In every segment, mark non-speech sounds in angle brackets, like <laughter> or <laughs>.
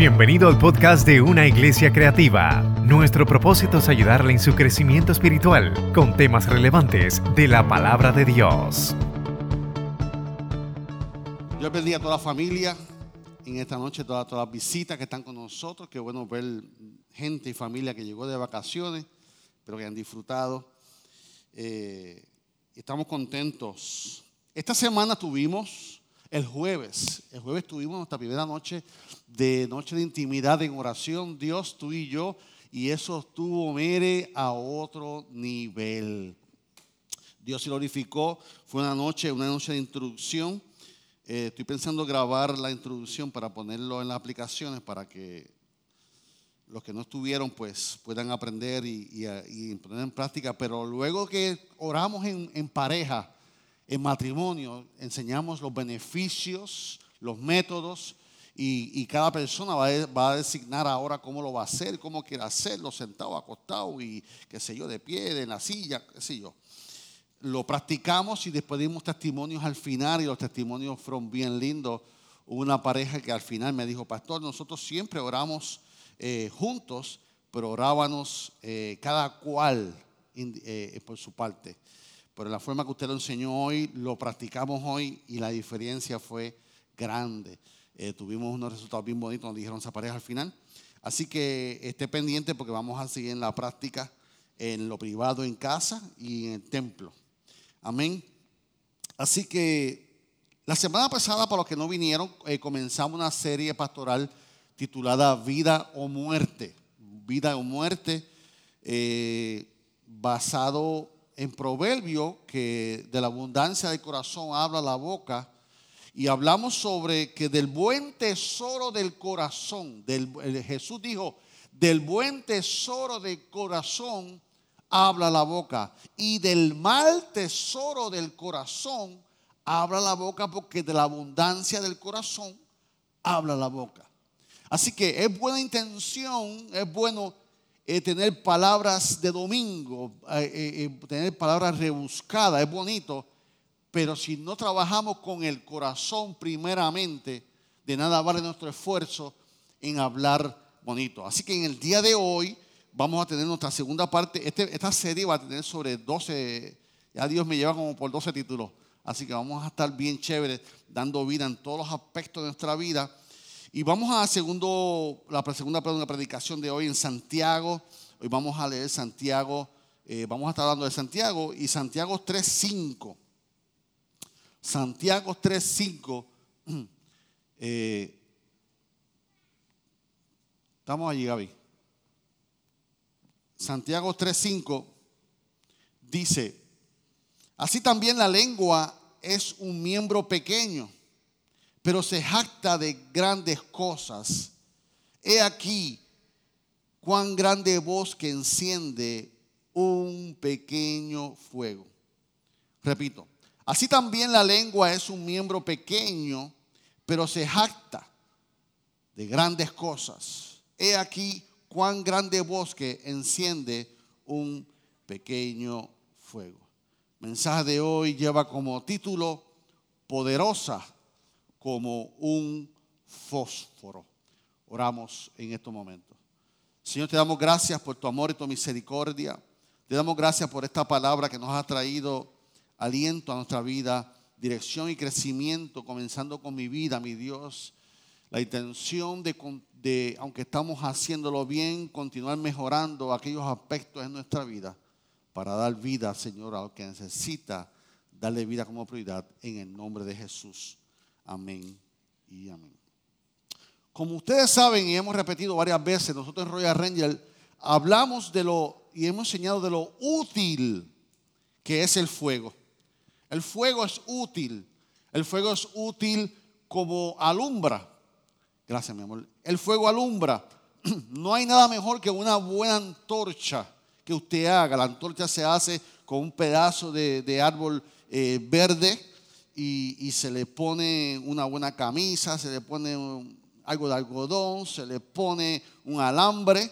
Bienvenido al podcast de Una Iglesia Creativa. Nuestro propósito es ayudarle en su crecimiento espiritual con temas relevantes de la palabra de Dios. Yo bendiga a toda la familia en esta noche, todas, todas las visitas que están con nosotros. Qué bueno ver gente y familia que llegó de vacaciones, pero que han disfrutado. Eh, estamos contentos. Esta semana tuvimos el jueves, el jueves tuvimos nuestra primera noche de noche de intimidad en oración, Dios, tú y yo, y eso estuvo, mere a otro nivel. Dios se glorificó, fue una noche, una noche de introducción. Eh, estoy pensando grabar la introducción para ponerlo en las aplicaciones para que los que no estuvieron pues puedan aprender y, poner en práctica. Pero luego que oramos en pareja, en matrimonio, enseñamos los beneficios, los métodos y, cada persona va a, designar ahora cómo lo va a hacer, cómo quiere hacerlo, sentado, acostado y qué sé yo, de pie, en la silla, qué sé yo. Lo practicamos y después dimos testimonios al final y los testimonios fueron bien lindos. Hubo una pareja que al final me dijo, pastor, nosotros siempre oramos eh, juntos, pero orábamos eh, cada cual eh, por su parte. Pero la forma que usted lo enseñó hoy, lo practicamos hoy y la diferencia fue grande. Eh, tuvimos unos resultados bien bonitos, nos dijeron esa pareja al final. Así que esté pendiente porque vamos a seguir en la práctica en lo privado en casa y en el templo. Amén. Así que la semana pasada, para los que no vinieron, eh, comenzamos una serie pastoral titulada Vida o Muerte. Vida o Muerte, eh, basado en proverbio que de la abundancia del corazón habla la boca y hablamos sobre que del buen tesoro del corazón, del, Jesús dijo, del buen tesoro del corazón habla la boca y del mal tesoro del corazón habla la boca porque de la abundancia del corazón habla la boca. Así que es buena intención, es bueno eh, tener palabras de domingo, eh, eh, tener palabras rebuscadas, es bonito, pero si no trabajamos con el corazón primeramente, de nada vale nuestro esfuerzo en hablar bonito. Así que en el día de hoy vamos a tener nuestra segunda parte. Este, esta serie va a tener sobre 12, ya Dios me lleva como por 12 títulos. Así que vamos a estar bien chéveres, dando vida en todos los aspectos de nuestra vida. Y vamos a segundo, la segunda predicación de hoy en Santiago. Hoy vamos a leer Santiago, eh, vamos a estar hablando de Santiago y Santiago 3.5. Santiago 3.5. <clears throat> Eh, estamos allí, Gaby. Santiago 3.5 dice, así también la lengua es un miembro pequeño, pero se jacta de grandes cosas. He aquí cuán grande bosque enciende un pequeño fuego. Repito, Así también la lengua es un miembro pequeño, pero se jacta de grandes cosas. He aquí cuán grande bosque enciende un pequeño fuego. mensaje de hoy lleva como título poderosa como un fósforo. Oramos en estos momentos. Señor, te damos gracias por tu amor y tu misericordia. Te damos gracias por esta palabra que nos ha traído aliento a nuestra vida, dirección y crecimiento, comenzando con mi vida, mi Dios. La intención de, aunque estamos haciéndolo bien, continuar mejorando aquellos aspectos en nuestra vida para dar vida, Señor, a lo que necesita darle vida como prioridad en el nombre de Jesús. Amén y amén. Como ustedes saben y hemos repetido varias veces, nosotros en Royal Ranger hablamos de lo y hemos enseñado de lo útil que es el fuego. El fuego es útil. El fuego es útil como alumbra. Gracias, mi amor. El fuego alumbra. <clears throat> No hay nada mejor que una buena antorcha que usted haga. La antorcha se hace con un pedazo de, árbol eh, verde y, se le pone una buena camisa, se le pone algo de algodón, se le pone un alambre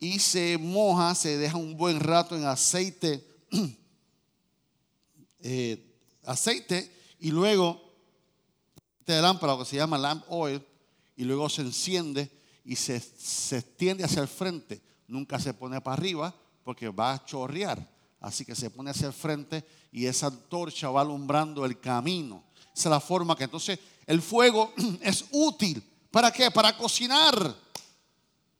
y se moja, se deja un buen rato en aceite <clears throat> Eh, aceite y luego de lámpara, lo que se llama lamp oil, y luego se enciende y se, se extiende hacia el frente. Nunca se pone para arriba porque va a chorrear. Así que se pone hacia el frente y esa antorcha va alumbrando el camino. Esa es la forma que entonces el fuego <clears throat> es útil. ¿Para qué? Para cocinar.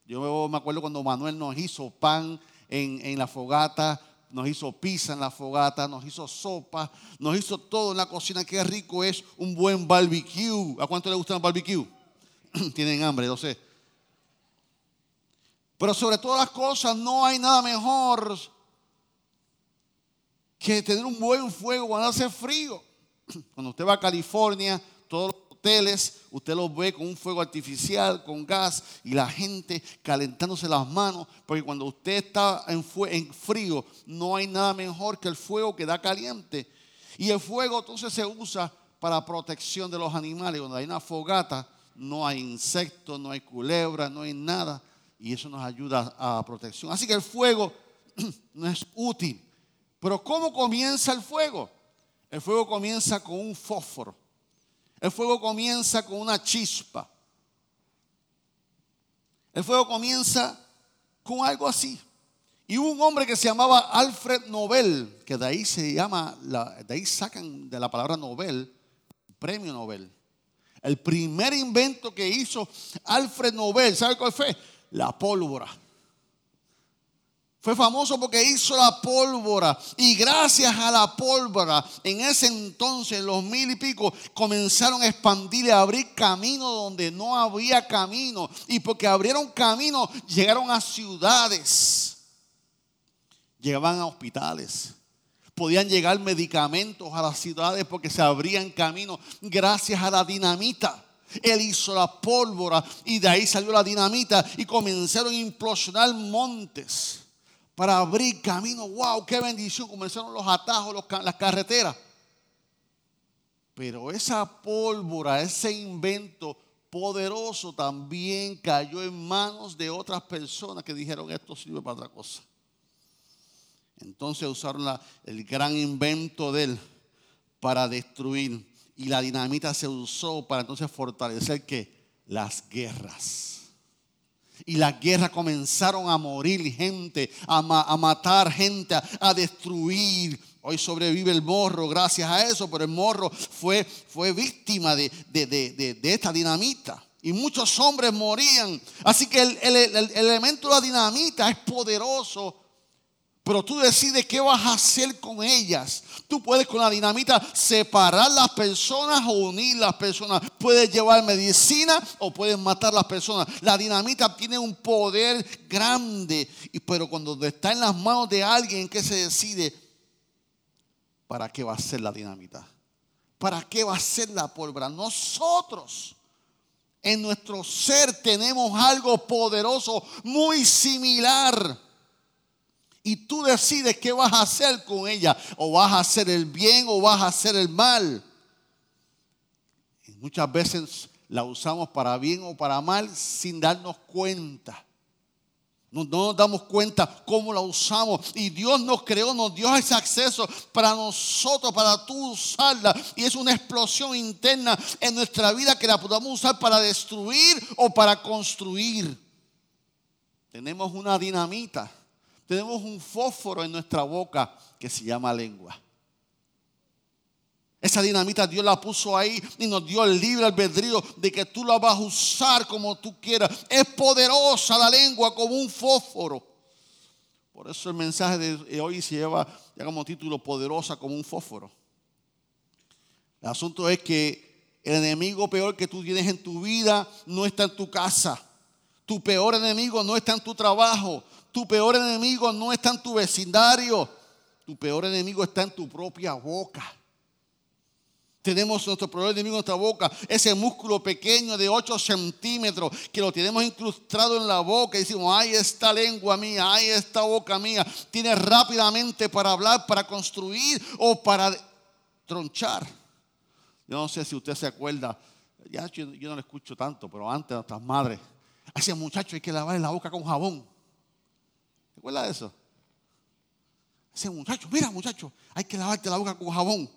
Yo me acuerdo cuando Manuel nos hizo pan en, en la fogata, nos hizo pizza en la fogata, nos hizo sopa, nos hizo todo en la cocina. Qué rico es un buen barbecue. ¿A cuánto le gusta el barbecue? <clears throat> Tienen hambre, no sé. Pero sobre todas las cosas, no hay nada mejor que tener un buen fuego cuando hace frío. <clears throat> Cuando usted va a California, todos los hoteles, usted los ve con un fuego artificial, con gas, y la gente calentándose las manos, porque cuando usted está en, frío, no hay nada mejor que el fuego que da caliente. Y el fuego entonces se usa para protección de los animales. Cuando hay una fogata, no hay insectos, no hay culebras, no hay nada. Y eso nos ayuda a protección. Así que el fuego <clears throat> no es útil. Pero ¿cómo comienza el fuego? El fuego comienza con un fósforo. El fuego comienza con una chispa. El fuego comienza con algo así. Y hubo un hombre que se llamaba Alfred Nobel, que de ahí se llama, de ahí sacan de la palabra Nobel, premio Nobel. El primer invento que hizo Alfred Nobel, ¿sabe cuál fue? La pólvora. Fue famoso porque hizo la pólvora. Y gracias a la pólvora, en ese entonces, los mil y pico, comenzaron a expandir y a abrir camino donde no había camino. Y porque abrieron camino, llegaron a ciudades. Llegaban a hospitales. Podían llegar medicamentos a las ciudades porque se abrían camino gracias a la dinamita. Él hizo la pólvora y de ahí salió la dinamita y comenzaron a implosionar montes para abrir camino. ¡Wow! ¡Qué bendición! Comenzaron los atajos, las carreteras. Pero esa pólvora, ese invento poderoso también cayó en manos de otras personas que dijeron esto sirve para otra cosa. Entonces usaron el gran invento de él para destruir. Y la dinamita se usó para entonces fortalecer que las guerras. Y las guerras comenzaron a morir gente, a, matar gente, a, destruir. Hoy sobrevive el morro gracias a eso, pero el morro fue, fue víctima de, esta dinamita. Y muchos hombres morían. Así que el, el elemento de la dinamita es poderoso pero tú decides qué vas a hacer con ellas. Tú puedes con la dinamita separar las personas o unir las personas. Puedes llevar medicina o puedes matar las personas. La dinamita tiene un poder grande. Pero cuando está en las manos de alguien que se decide, ¿para qué va a ser la dinamita? ¿Para qué va a ser la pólvora? Nosotros en nuestro ser tenemos algo poderoso muy similar y tú decides qué vas a hacer con ella. O vas a hacer el bien o vas a hacer el mal. Y muchas veces la usamos para bien o para mal sin darnos cuenta. No, nos damos cuenta cómo la usamos. Y Dios nos creó, nos dio ese acceso para nosotros, para tú usarla. Y es una explosión interna en nuestra vida que la podamos usar para destruir o para construir. Tenemos una dinamita tenemos un fósforo en nuestra boca que se llama lengua. Esa dinamita Dios la puso ahí y nos dio el libre albedrío de que tú la vas a usar como tú quieras. Es poderosa la lengua como un fósforo. Por eso el mensaje de hoy se lleva ya como título poderosa como un fósforo. El asunto es que el enemigo peor que tú tienes en tu vida no está en tu casa. Tu peor enemigo no está en tu trabajo. Tu peor enemigo no está en tu vecindario. Tu peor enemigo está en tu propia boca. Tenemos nuestro peor enemigo en nuestra boca, ese músculo pequeño de 8 centímetros que lo tenemos incrustado en la boca y decimos, ay, esta lengua mía, ay, esta boca mía. Tiene rápidamente para hablar, para construir o para tronchar. Yo no sé si usted se acuerda, ya yo, no lo escucho tanto, pero antes nuestras madres, a ese muchacho hay que lavarle la boca con jabón. ¿Recuerda eso? Ese muchacho, mira muchacho, hay que lavarte la boca con jabón.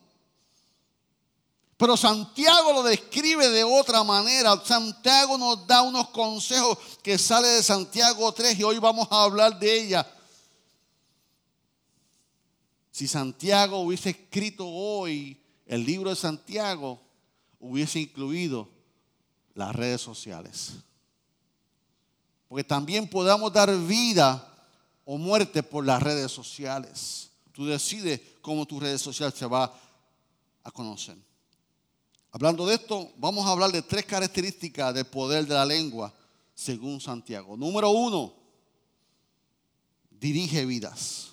Pero Santiago lo describe de otra manera. Santiago nos da unos consejos que sale de Santiago 3 y hoy vamos a hablar de ella. Si Santiago hubiese escrito hoy el libro de Santiago, hubiese incluido las redes sociales. Porque también podamos dar vida o muerte por las redes sociales. Tú decides cómo tu redes social se va a conocer. Hablando de esto, vamos a hablar de tres características del poder de la lengua según Santiago. Número uno, dirige vidas.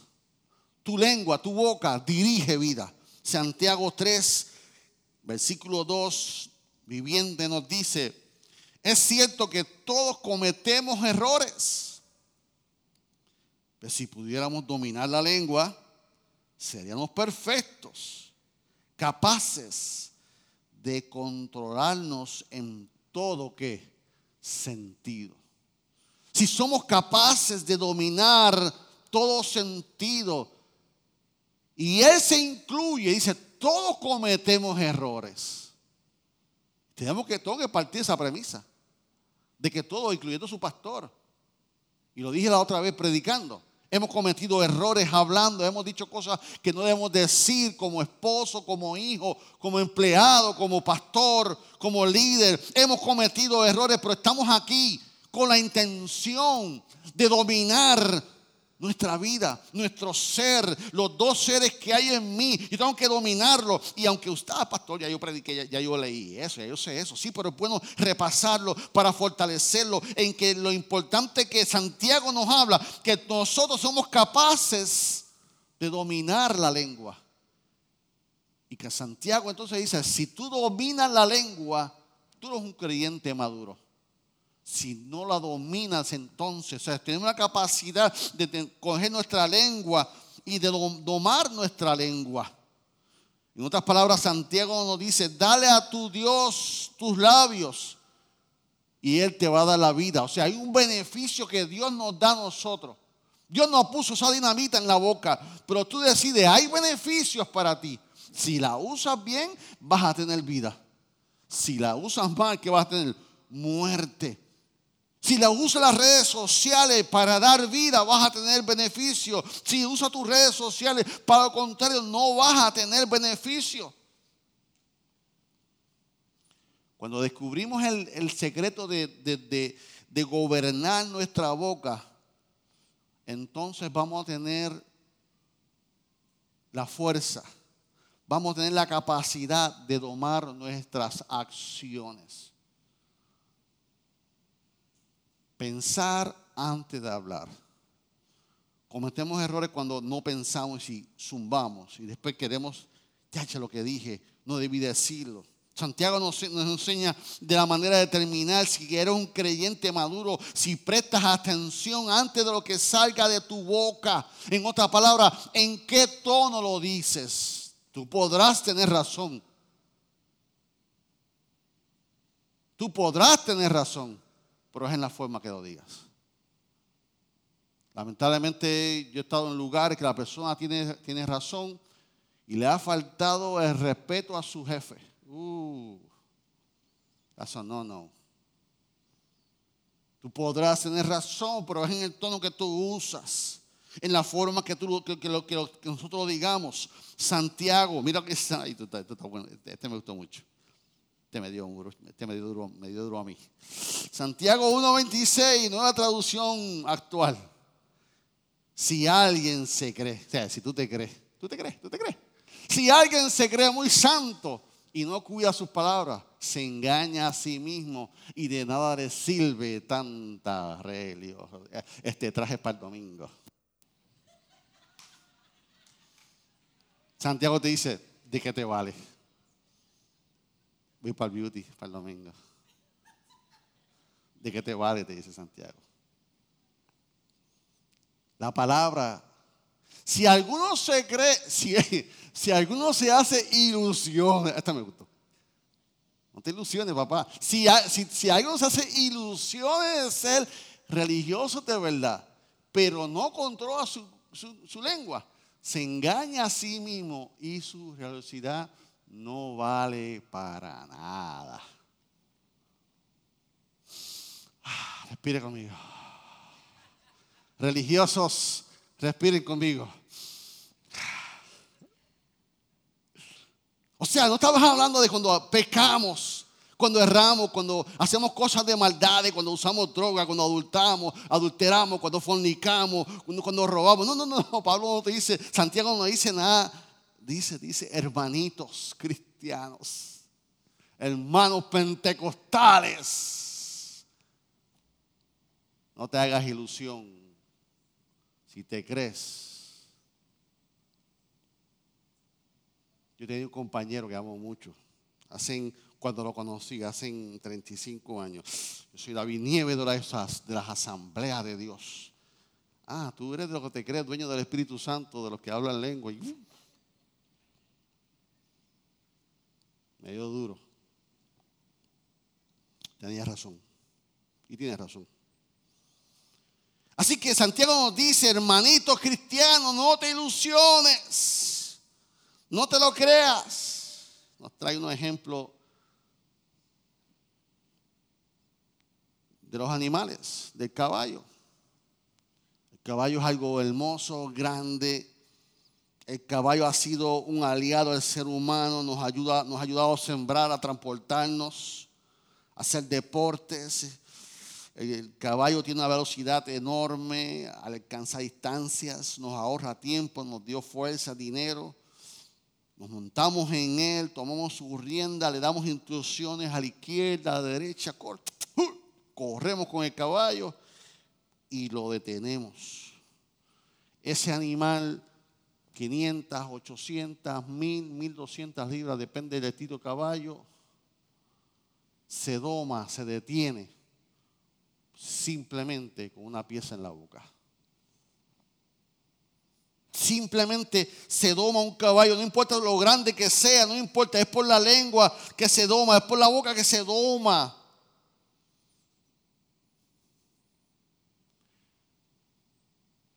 Tu lengua, tu boca dirige vida. Santiago 3, versículo 2, viviente nos dice, es cierto que todos cometemos errores, si pudiéramos dominar la lengua, seríamos perfectos, capaces de controlarnos en todo que sentido. Si somos capaces de dominar todo sentido, y Él se incluye, dice, todos cometemos errores. Tenemos que, tengo que partir esa premisa de que todos, incluyendo su pastor, y lo dije la otra vez predicando, hemos cometido errores hablando, hemos dicho cosas que no debemos decir como esposo, como hijo, como empleado, como pastor, como líder. Hemos cometido errores, pero estamos aquí con la intención de dominar nuestra vida, nuestro ser, los dos seres que hay en mí. Y tengo que dominarlo. Y aunque usted, ah, pastor, ya yo prediqué, ya, yo leí eso, ya yo sé eso. Sí, pero es bueno repasarlo para fortalecerlo. En que lo importante que Santiago nos habla, que nosotros somos capaces de dominar la lengua. Y que Santiago entonces dice, si tú dominas la lengua, tú eres un creyente maduro si no la dominas entonces, o sea, tenemos la capacidad de coger nuestra lengua y de domar nuestra lengua. En otras palabras, Santiago nos dice, dale a tu Dios tus labios y Él te va a dar la vida. O sea, hay un beneficio que Dios nos da a nosotros. Dios nos puso esa dinamita en la boca, pero tú decides, hay beneficios para ti. Si la usas bien, vas a tener vida. Si la usas mal, ¿qué vas a tener? Muerte. Si la usas las redes sociales para dar vida, vas a tener beneficio. Si usas tus redes sociales para lo contrario, no vas a tener beneficio. Cuando descubrimos el, secreto de, de gobernar nuestra boca, entonces vamos a tener la fuerza, vamos a tener la capacidad de domar nuestras acciones. Pensar antes de hablar. Cometemos errores cuando no pensamos y zumbamos y después queremos, ya lo que dije, no debí decirlo. Santiago nos, enseña de la manera de terminar si eres un creyente maduro, si prestas atención antes de lo que salga de tu boca. En otra palabra, ¿en qué tono lo dices? Tú podrás tener razón. Tú podrás tener razón pero es en la forma que lo digas. Lamentablemente yo he estado en lugares que la persona tiene, tiene razón y le ha faltado el respeto a su jefe. Uh, eso no, no. Tú podrás tener razón, pero es en el tono que tú usas, en la forma que, tú, que, que, que nosotros lo digamos. Santiago, mira que está, bueno, este me gustó mucho. Este me dio, este me dio, duro, me dio duro a mí. Santiago 1.26, nueva traducción actual. Si alguien se cree, o sea, si tú te crees, tú te crees, tú te crees. Si alguien se cree muy santo y no cuida sus palabras, se engaña a sí mismo y de nada le sirve tanta religión. Este traje para el domingo. Santiago te dice, ¿de qué te vale? Voy para el beauty, para el domingo. ¿De qué te vale? Te dice Santiago. La palabra. Si alguno se cree, si, si alguno se hace ilusiones, esta me gustó. No te ilusiones, papá. Si, si, si alguno se hace ilusiones de ser religioso de verdad, pero no controla su, su, lengua, se engaña a sí mismo y su religiosidad no vale para nada. Ah, respire conmigo. Religiosos, respiren conmigo. O sea, no estamos hablando de cuando pecamos, cuando erramos, cuando hacemos cosas de maldades, cuando usamos droga, cuando adultamos, adulteramos, cuando fornicamos, cuando, robamos. No, no, no, Pablo no te dice, Santiago no dice nada. Dice, dice, hermanitos cristianos, hermanos pentecostales. No te hagas ilusión si te crees Yo tenía un compañero que amo mucho. Hacen, cuando lo conocí, hace 35 años. Yo soy David Nieves de las, de asambleas de Dios. Ah, tú eres de los que te crees dueño del Espíritu Santo, de los que hablan lengua. Y, uh, medio duro. Tenía razón. Y tiene razón. Así que Santiago nos dice, hermanitos cristianos, no te ilusiones. No te lo creas. Nos trae un ejemplo de los animales, del caballo. El caballo es algo hermoso, grande. El caballo ha sido un aliado del ser humano, nos, ayuda, nos ha ayudado a sembrar, a transportarnos, a hacer deportes. El caballo tiene una velocidad enorme, alcanza distancias, nos ahorra tiempo, nos dio fuerza, dinero. Nos montamos en él, tomamos su rienda, le damos instrucciones a la izquierda, a la derecha, corremos con el caballo y lo detenemos. Ese animal, 500, 800, 1000, 1200 libras, depende del estilo de caballo, se doma, se detiene simplemente con una pieza en la boca. Simplemente se doma un caballo, no importa lo grande que sea, no importa, es por la lengua que se doma, es por la boca que se doma.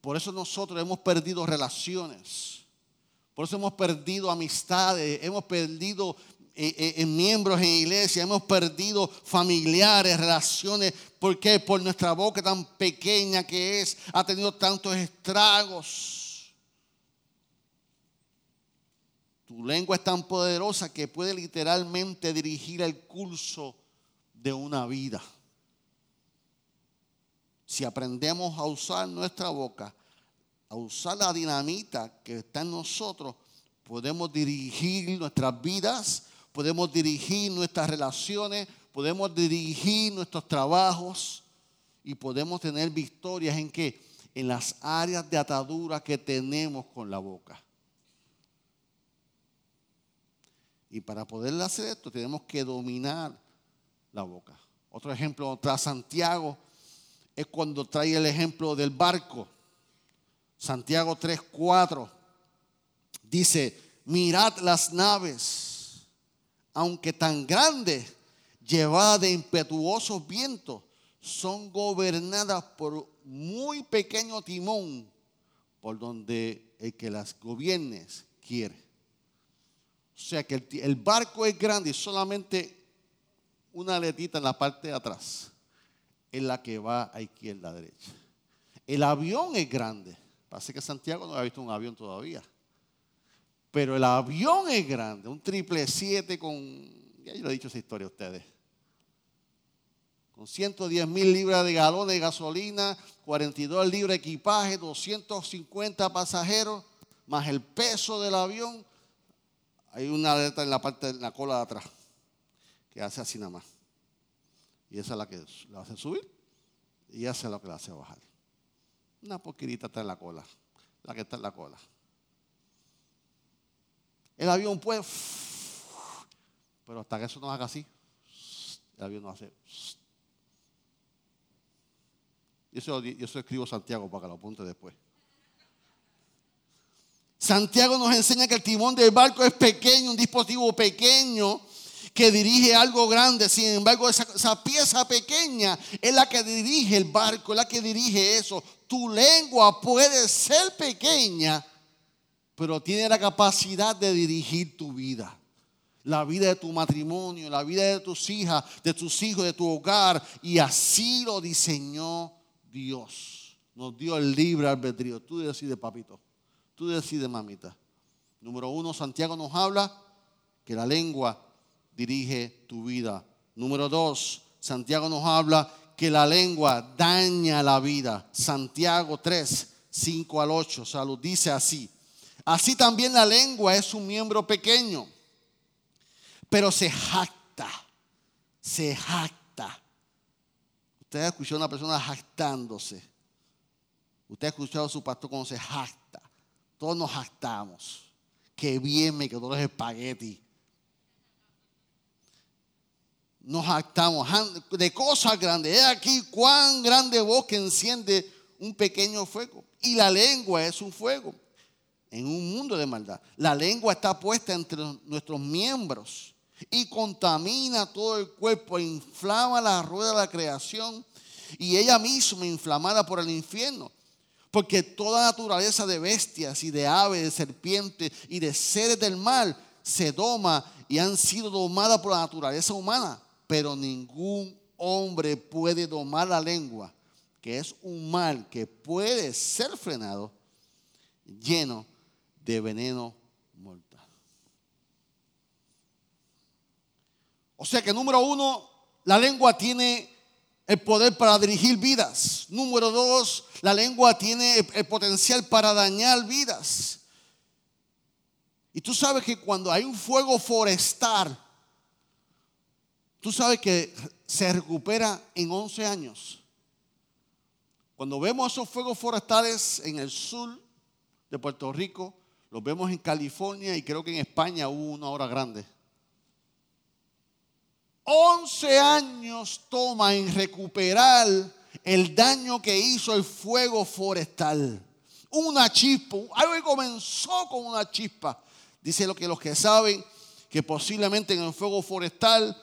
Por eso nosotros hemos perdido relaciones, por eso hemos perdido amistades, hemos perdido eh, eh, en miembros en iglesia, hemos perdido familiares, relaciones. ¿Por qué? Por nuestra boca tan pequeña que es, ha tenido tantos estragos. Tu lengua es tan poderosa que puede literalmente dirigir el curso de una vida. Si aprendemos a usar nuestra boca, a usar la dinamita que está en nosotros, podemos dirigir nuestras vidas, podemos dirigir nuestras relaciones, podemos dirigir nuestros trabajos y podemos tener victorias en qué? En las áreas de atadura que tenemos con la boca. Y para poder hacer esto tenemos que dominar la boca. Otro ejemplo tras Santiago es cuando trae el ejemplo del barco. Santiago 3:4 dice, mirad las naves, aunque tan grandes, llevadas de impetuosos vientos, son gobernadas por muy pequeño timón, por donde el que las gobierne quiere. O sea que el, barco es grande y solamente una aletita en la parte de atrás es la que va a izquierda, a derecha. El avión es grande. Parece que Santiago no ha visto un avión todavía. Pero el avión es grande, un triple 7 con, ya yo le he dicho esa historia a ustedes, con 110 mil libras de galones de gasolina, 42 libras de equipaje, 250 pasajeros, más el peso del avión, hay una letra en la parte de la cola de atrás que hace así nada más. Y esa es la que la hace subir y esa es la que la hace bajar. Una poquitita está en la cola, la que está en la cola. El avión puede, pero hasta que eso no haga así, el avión no hace. Y eso, yo eso escribo Santiago para que lo apunte después. Santiago nos enseña que el timón del barco es pequeño, un dispositivo pequeño que dirige algo grande. Sin embargo, esa, pieza pequeña es la que dirige el barco, es la que dirige eso. Tu lengua puede ser pequeña, pero tiene la capacidad de dirigir tu vida. la vida de tu matrimonio, la vida de tus hijas, de tus hijos, de tu hogar. Y así lo diseñó Dios. Nos dio el libre albedrío. Tú decides, papito. Tú decides, mamita. Número uno, Santiago nos habla que la lengua dirige tu vida. Número dos, Santiago nos habla que la lengua daña la vida. Santiago 3, 5 al 8, salud, dice así. Así también la lengua es un miembro pequeño, pero se jacta, se jacta. Usted ha escuchado a una persona jactándose. Usted ha escuchado a su pastor cuando se jacta. Todos nos jactamos. Qué bien me quedó los espaguetis nos jactamos de cosas grandes. He aquí cuán grande que enciende un pequeño fuego. Y la lengua es un fuego en un mundo de maldad. La lengua está puesta entre nuestros miembros y contamina todo el cuerpo, inflama la rueda de la creación y ella misma inflamada por el infierno. Porque toda naturaleza de bestias y de aves, de serpientes y de seres del mal se doma y han sido domadas por la naturaleza humana pero ningún hombre puede domar la lengua, que es un mal que puede ser frenado, lleno de veneno mortal. O sea que número uno, la lengua tiene el poder para dirigir vidas. Número dos, la lengua tiene el potencial para dañar vidas. Y tú sabes que cuando hay un fuego forestal, Tú sabes que se recupera en 11 años. Cuando vemos esos fuegos forestales en el sur de Puerto Rico, los vemos en California y creo que en España hubo una hora grande. 11 años toma en recuperar el daño que hizo el fuego forestal. Una chispa, algo que comenzó con una chispa. Dice lo que los que saben que posiblemente en el fuego forestal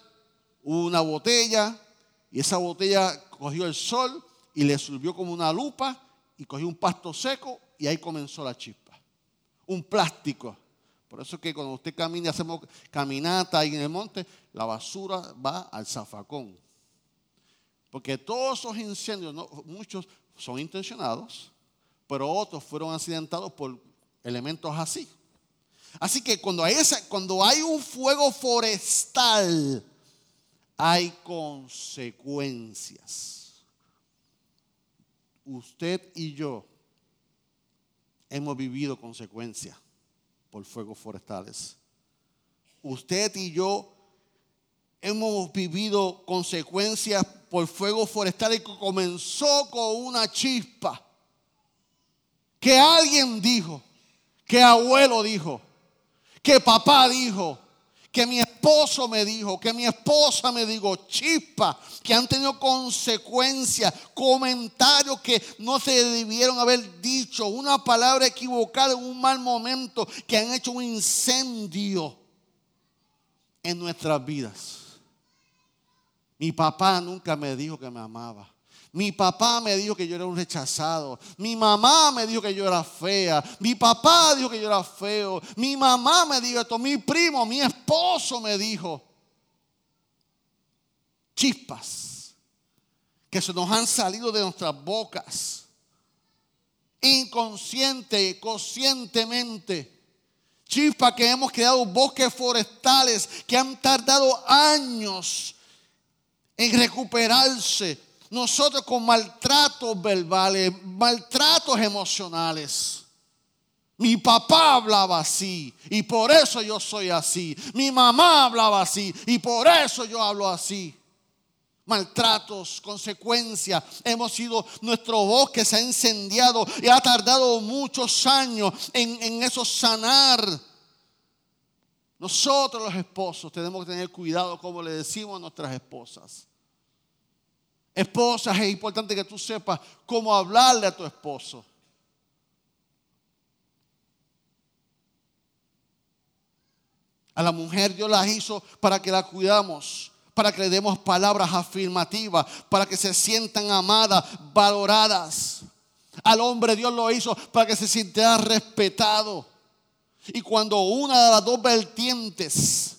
una botella y esa botella cogió el sol y le subió como una lupa y cogió un pasto seco y ahí comenzó la chispa. Un plástico. Por eso que cuando usted camina, hacemos caminata ahí en el monte, la basura va al zafacón. Porque todos esos incendios, muchos son intencionados, pero otros fueron accidentados por elementos así. Así que cuando hay, cuando hay un fuego forestal, hay consecuencias. Usted y yo hemos vivido consecuencias por fuegos forestales. Usted y yo hemos vivido consecuencias por fuegos forestales que comenzó con una chispa. Que alguien dijo, que abuelo dijo, que papá dijo, que mi esposo me dijo, que mi esposa me dijo, chispa, que han tenido consecuencias, comentarios que no se debieron haber dicho, una palabra equivocada en un mal momento, que han hecho un incendio en nuestras vidas. Mi papá nunca me dijo que me amaba. Mi papá me dijo que yo era un rechazado. Mi mamá me dijo que yo era fea. Mi papá dijo que yo era feo. Mi mamá me dijo esto. Mi primo, mi esposo me dijo. Chispas que se nos han salido de nuestras bocas. Inconsciente conscientemente. Chispas que hemos creado bosques forestales que han tardado años en recuperarse nosotros con maltratos verbales, maltratos emocionales. Mi papá hablaba así y por eso yo soy así. Mi mamá hablaba así y por eso yo hablo así. Maltratos, consecuencias. Hemos sido, nuestro bosque se ha incendiado y ha tardado muchos años en, en eso sanar. Nosotros los esposos tenemos que tener cuidado como le decimos a nuestras esposas. Esposas, es importante que tú sepas cómo hablarle a tu esposo. A la mujer Dios la hizo para que la cuidamos, para que le demos palabras afirmativas, para que se sientan amadas, valoradas. Al hombre Dios lo hizo para que se sintiera respetado. Y cuando una de las dos vertientes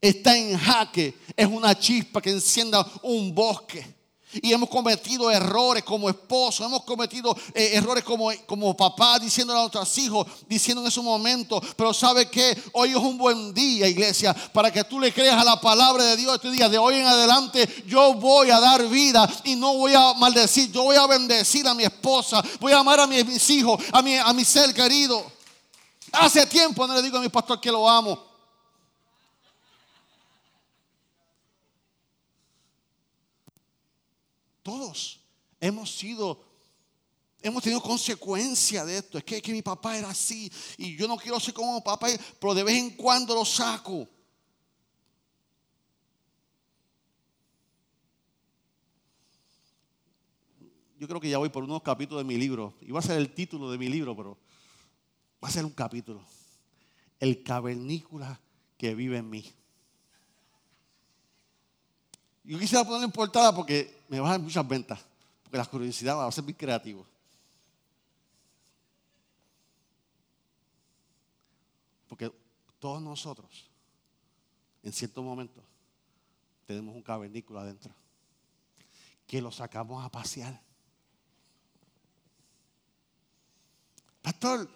está en jaque, es una chispa que encienda un bosque. Y hemos cometido errores como esposo, hemos cometido eh, errores como, como papá, diciendo a nuestros hijos, diciendo en ese momento, pero sabe que hoy es un buen día, iglesia, para que tú le creas a la palabra de Dios este día. De hoy en adelante yo voy a dar vida y no voy a maldecir, yo voy a bendecir a mi esposa, voy a amar a mis, hijos, a mi, a mi ser querido. Hace tiempo no le digo a mi pastor que lo amo. Todos hemos sido, hemos tenido consecuencia de esto. Es que, mi papá era así y yo no quiero ser como mi papá, pero de vez en cuando lo saco. Yo creo que ya voy por unos capítulos de mi libro. Iba a ser el título de mi libro, pero va a ser un capítulo. El cavernícola que vive en mí. Yo quisiera ponerlo en portada porque me va a dar muchas ventas. Porque la curiosidad va a ser muy creativo. Porque todos nosotros, en cierto momento, tenemos un cavernículo adentro. Que lo sacamos a pasear. Pastor,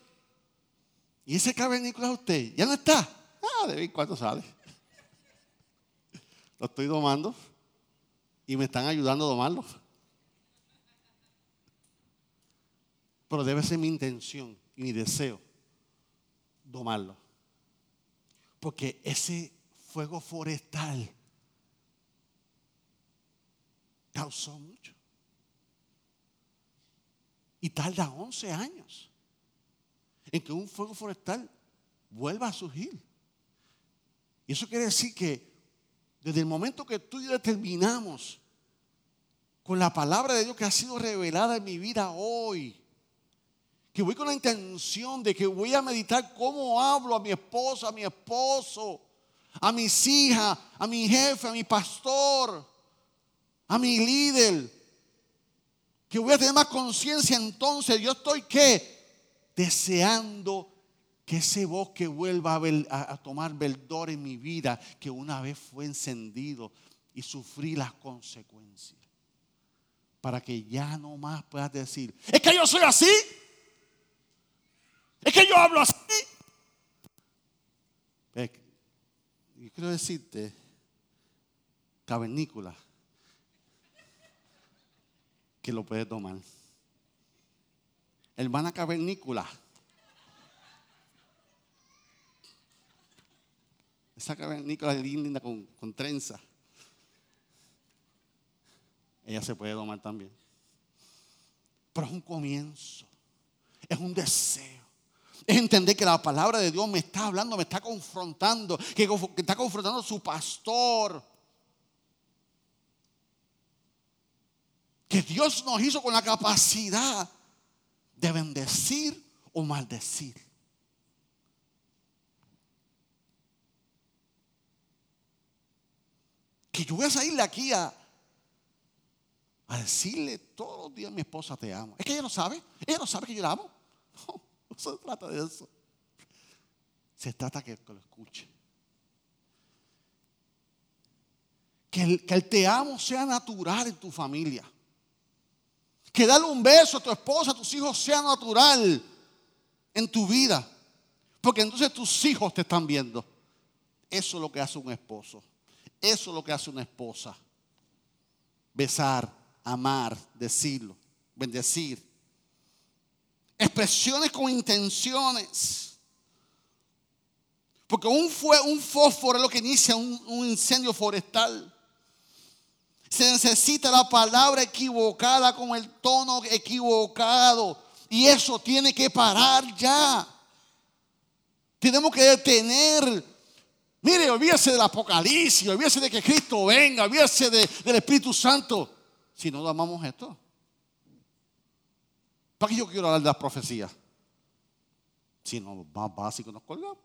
¿y ese cavernícolo es usted? ¿Ya no está? Ah, de vez en cuando sale. Lo estoy domando y me están ayudando a domarlo. Pero debe ser mi intención y mi deseo domarlo. Porque ese fuego forestal causó mucho. Y tarda 11 años en que un fuego forestal vuelva a surgir. Y eso quiere decir que desde el momento que tú y yo determinamos con la palabra de Dios que ha sido revelada en mi vida hoy, que voy con la intención de que voy a meditar cómo hablo a mi esposa, a mi esposo, a mis hijas, a mi jefe, a mi pastor, a mi líder, que voy a tener más conciencia entonces, yo estoy qué? Deseando que ese bosque vuelva a, tomar verdor en mi vida que una vez fue encendido y sufrí las consecuencias. Para que ya no más puedas decir, es que yo soy así. Es que yo hablo así. Y quiero decirte, cavernícola, que lo puedes tomar. Hermana cavernícola Esa cavernícola linda con, con trenza. Ella se puede domar también. Pero es un comienzo. Es un deseo. Es entender que la palabra de Dios me está hablando, me está confrontando, que, que está confrontando a su pastor. Que Dios nos hizo con la capacidad de bendecir o maldecir. Que yo voy a salir de aquí a, decirle todos los días mi esposa te amo. Es que ella no sabe, ella no sabe que yo la amo. <laughs> No, no se trata de eso. Se trata que, que lo escuche. Que el, que el te amo sea natural en tu familia. Que darle un beso a tu esposa, a tus hijos sea natural en tu vida. Porque entonces tus hijos te están viendo. Eso es lo que hace un esposo. Eso es lo que hace una esposa. Besar, amar, decirlo, bendecir. Expresiones con intenciones. Porque un, un fósforo es lo que inicia un, un incendio forestal. Se necesita la palabra equivocada con el tono equivocado. Y eso tiene que parar ya. Tenemos que detener Mire, olvídese del Apocalipsis, olvídese de que Cristo venga, olvídese del Espíritu Santo. Si no amamos esto. ¿Para qué yo quiero hablar de las profecías? Si no, más básico nos colgamos.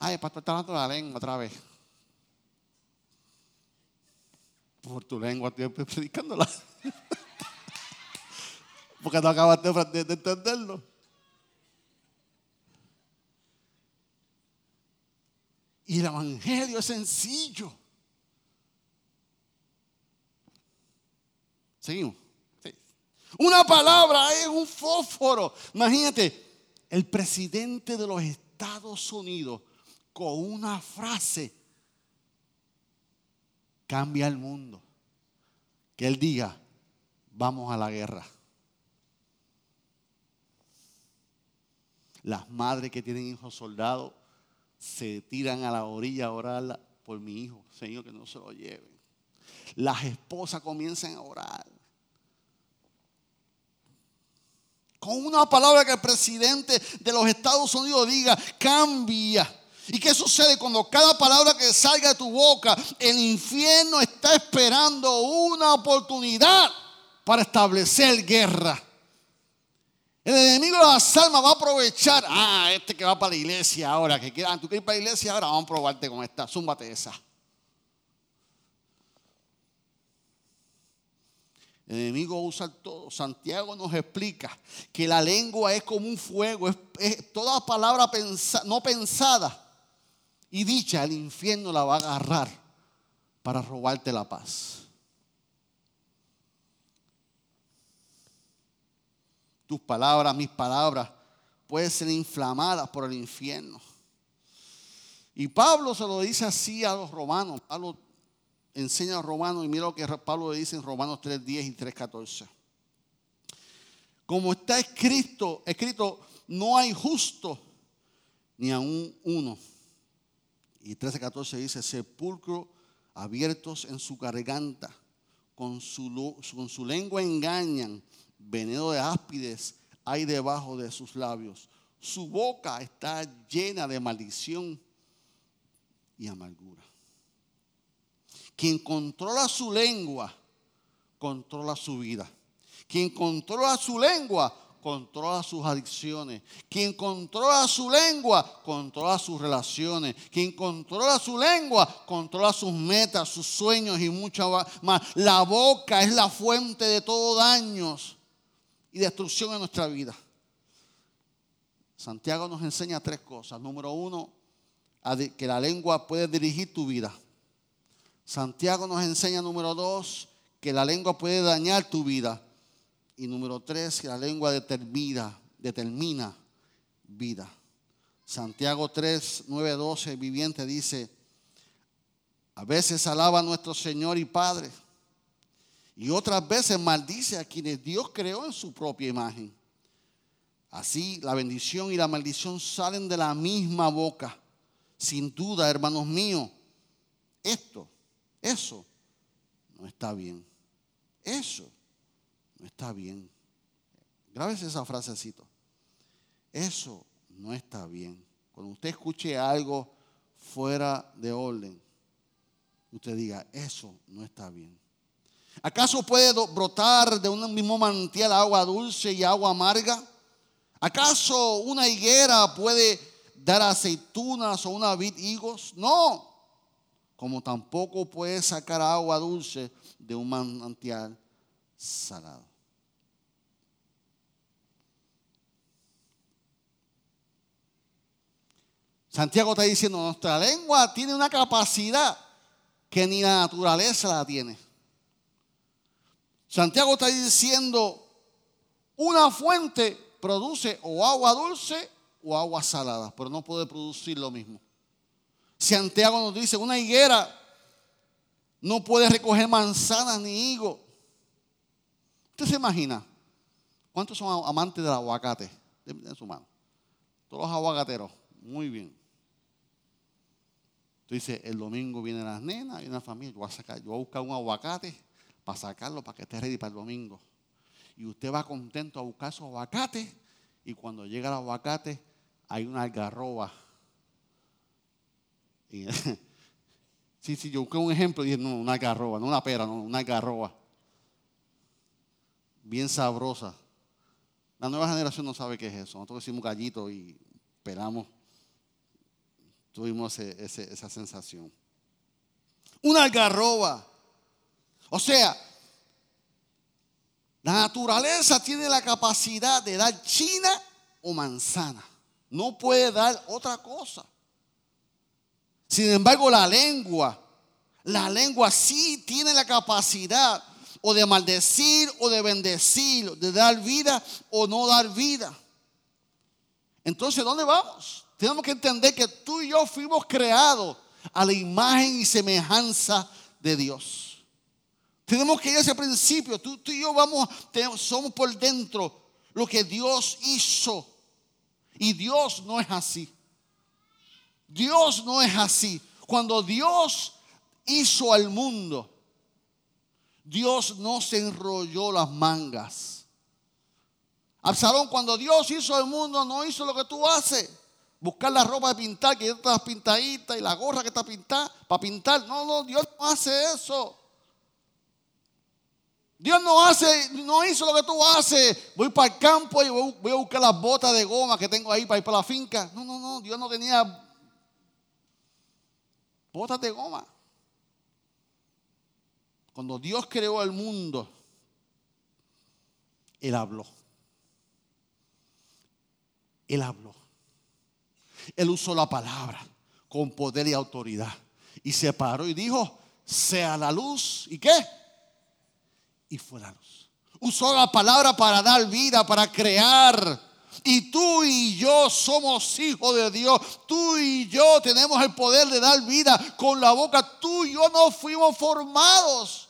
Ay, el pastor está hablando de la lengua otra vez. Por tu lengua estoy predicándola. <laughs> Porque no acabaste de entenderlo. Y el Evangelio es sencillo. Seguimos. Una palabra es un fósforo. Imagínate, el presidente de los Estados Unidos con una frase cambia el mundo. Que él diga, vamos a la guerra. Las madres que tienen hijos soldados se tiran a la orilla a orar por mi hijo, Señor, que no se lo lleven. Las esposas comienzan a orar. Con una palabra que el presidente de los Estados Unidos diga, cambia. ¿Y qué sucede cuando cada palabra que salga de tu boca, el infierno está esperando una oportunidad para establecer guerra? El enemigo de las almas va a aprovechar. Ah, este que va para la iglesia ahora, que quieran, tú quieres ir para la iglesia ahora, vamos a probarte con esta, zúmbate esa. El enemigo usa todo. Santiago nos explica que la lengua es como un fuego, es, toda palabra no pensada y dicha, el infierno la va a agarrar para robarte la paz. Tus palabras, mis palabras, pueden ser inflamadas por el infierno. Y Pablo se lo dice así a los romanos. Pablo enseña a los romanos y mira lo que Pablo le dice en Romanos 3.10 y 3.14. Como está escrito, escrito, no hay justo ni aún uno. Y 13.14 dice, sepulcro abiertos en su garganta, con su, con su lengua engañan veneno de áspides hay debajo de sus labios. Su boca está llena de maldición y amargura. Quien controla su lengua, controla su vida. Quien controla su lengua, controla sus adicciones. Quien controla su lengua, controla sus relaciones. Quien controla su lengua, controla sus metas, sus sueños y mucho más. La boca es la fuente de todo daños y destrucción en nuestra vida. Santiago nos enseña tres cosas. Número uno, que la lengua puede dirigir tu vida. Santiago nos enseña, número dos, que la lengua puede dañar tu vida. Y número tres, que la lengua determina, determina vida. Santiago 3, 9, 12, viviente dice, a veces alaba a nuestro Señor y Padre y otras veces maldice a quienes Dios creó en su propia imagen. Así la bendición y la maldición salen de la misma boca. Sin duda, hermanos míos, esto, eso, no está bien. Eso no está bien. Grábese esa frasecito. Eso no está bien. Cuando usted escuche algo fuera de orden, usted diga, eso no está bien. ¿Acaso puede brotar de un mismo manantial agua dulce y agua amarga? ¿Acaso una higuera puede dar aceitunas o una vid higos? No. Como tampoco puede sacar agua dulce de un manantial salado. Santiago está diciendo, nuestra lengua tiene una capacidad que ni la naturaleza la tiene. Santiago está diciendo, una fuente produce o agua dulce o agua salada, pero no puede producir lo mismo. Santiago nos dice, una higuera no puede recoger manzanas ni higo. ¿Usted se imagina? ¿Cuántos son amantes del aguacate? De su mano. Todos los aguacateros. Muy bien. Entonces, el domingo vienen las nenas y una familia. Yo voy a buscar un aguacate para sacarlo, para que esté ready para el domingo. Y usted va contento a buscar su aguacate y cuando llega el aguacate hay una algarroba. <laughs> sí, sí, yo busqué un ejemplo y dije, no, una algarroba, no una pera, no, una algarroba. Bien sabrosa. La nueva generación no sabe qué es eso. Nosotros decimos gallito y esperamos. Tuvimos esa sensación. Una algarroba. O sea, la naturaleza tiene la capacidad de dar china o manzana. No puede dar otra cosa. Sin embargo, la lengua, la lengua sí tiene la capacidad o de maldecir o de bendecir, de dar vida o no dar vida. Entonces, ¿dónde vamos? Tenemos que entender que tú y yo fuimos creados a la imagen y semejanza de Dios. Tenemos que ir a ese principio. Tú, y yo vamos, somos por dentro lo que Dios hizo. Y Dios no es así. Dios no es así. Cuando Dios hizo al mundo, Dios no se enrolló las mangas. Absalón, cuando Dios hizo el mundo, no hizo lo que tú haces. Buscar la ropa de pintar, que ya está pintadita, y la gorra que está pintada, para pintar. No, no, Dios no hace eso. Dios no hace, no hizo lo que tú haces. Voy para el campo y voy a buscar las botas de goma que tengo ahí para ir para la finca. No, no, no. Dios no tenía botas de goma. Cuando Dios creó el mundo, Él habló. Él habló. Él usó la palabra con poder y autoridad. Y se paró y dijo, sea la luz. ¿Y qué? Y fue la luz. Usó la palabra para dar vida, para crear. Y tú y yo somos hijos de Dios. Tú y yo tenemos el poder de dar vida con la boca. Tú y yo no fuimos formados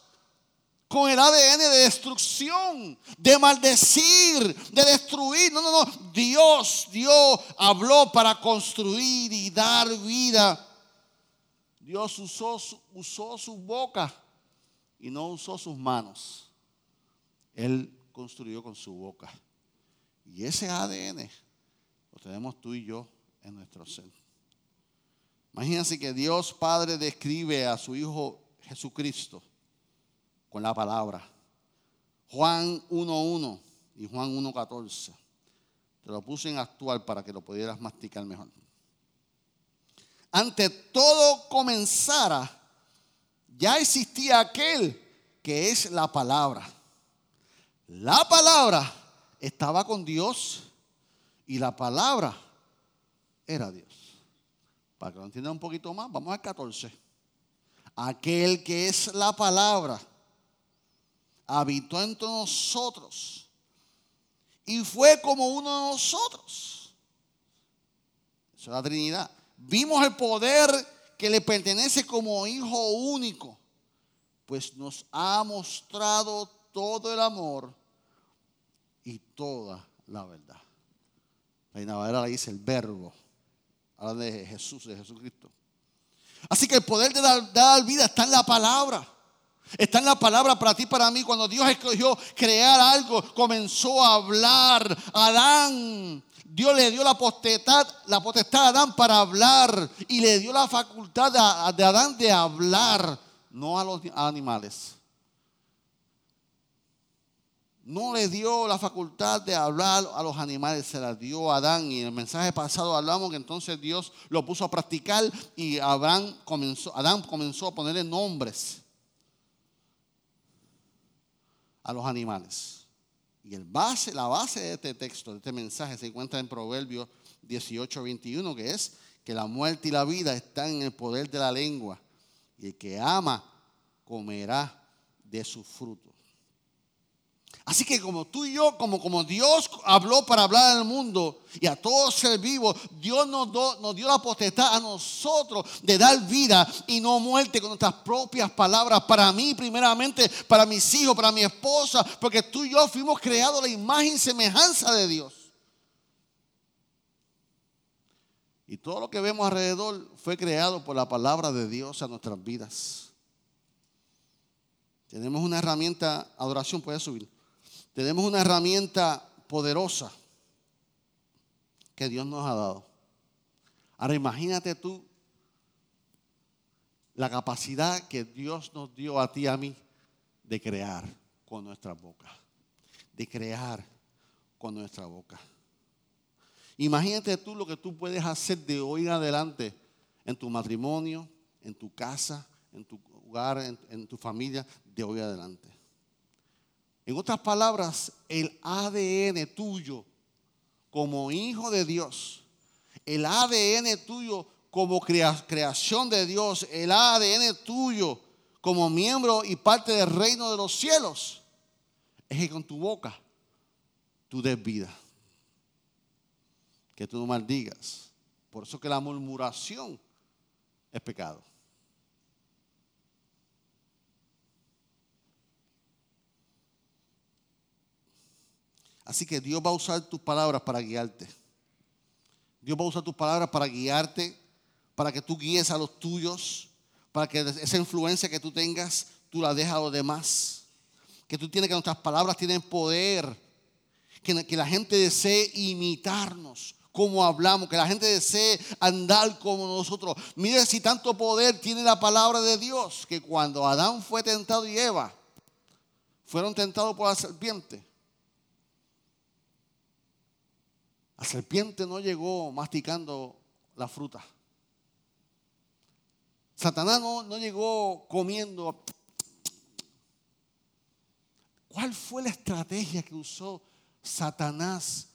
con el ADN de destrucción, de maldecir, de destruir. No, no, no. Dios, Dios habló para construir y dar vida. Dios usó, usó su boca y no usó sus manos. Él construyó con su boca. Y ese ADN lo tenemos tú y yo en nuestro ser. Imagínense que Dios Padre describe a su Hijo Jesucristo con la palabra. Juan 1.1 y Juan 1.14. Te lo puse en actual para que lo pudieras masticar mejor. Antes todo comenzara, ya existía aquel que es la palabra. La palabra estaba con Dios y la palabra era Dios. Para que lo entiendan un poquito más, vamos al 14. Aquel que es la palabra habitó entre nosotros y fue como uno de nosotros. Eso es la Trinidad. Vimos el poder que le pertenece como hijo único, pues nos ha mostrado todo el amor y toda la verdad. La Valera le dice el verbo. Habla de Jesús, de Jesucristo. Así que el poder de dar, vida está en la palabra. Está en la palabra para ti, para mí. Cuando Dios escogió crear algo, comenzó a hablar. Adán, Dios le dio la potestad, la potestad a Adán para hablar. Y le dio la facultad de Adán de hablar, no a los animales no le dio la facultad de hablar a los animales, se la dio a Adán. Y en el mensaje pasado hablamos que entonces Dios lo puso a practicar y comenzó, Adán comenzó a ponerle nombres a los animales. Y el base, la base de este texto, de este mensaje, se encuentra en Proverbios 18, 21, que es que la muerte y la vida están en el poder de la lengua. Y el que ama comerá de su fruto. Así que como tú y yo, como, como Dios habló para hablar al mundo y a todos ser vivos, Dios nos, nos dio la potestad a nosotros de dar vida y no muerte con nuestras propias palabras. Para mí primeramente, para mis hijos, para mi esposa, porque tú y yo fuimos creados la imagen y semejanza de Dios. Y todo lo que vemos alrededor fue creado por la palabra de Dios a nuestras vidas. Tenemos una herramienta, adoración puede subir. Tenemos una herramienta poderosa que Dios nos ha dado. Ahora imagínate tú la capacidad que Dios nos dio a ti y a mí de crear con nuestra boca. De crear con nuestra boca. Imagínate tú lo que tú puedes hacer de hoy en adelante en tu matrimonio, en tu casa, en tu hogar, en, en tu familia, de hoy adelante. En otras palabras, el ADN tuyo como hijo de Dios, el ADN tuyo como creación de Dios, el ADN tuyo como miembro y parte del reino de los cielos, es que con tu boca tú des vida. Que tú no maldigas. Por eso que la murmuración es pecado. Así que Dios va a usar tus palabras para guiarte. Dios va a usar tus palabras para guiarte, para que tú guíes a los tuyos, para que esa influencia que tú tengas, tú la dejes a los demás. Que tú tienes que nuestras palabras tienen poder. Que, la gente desee imitarnos como hablamos, que la gente desee andar como nosotros. Mire si tanto poder tiene la palabra de Dios, que cuando Adán fue tentado y Eva fueron tentados por la serpiente, La serpiente no llegó masticando la fruta. Satanás no, no llegó comiendo. ¿Cuál fue la estrategia que usó Satanás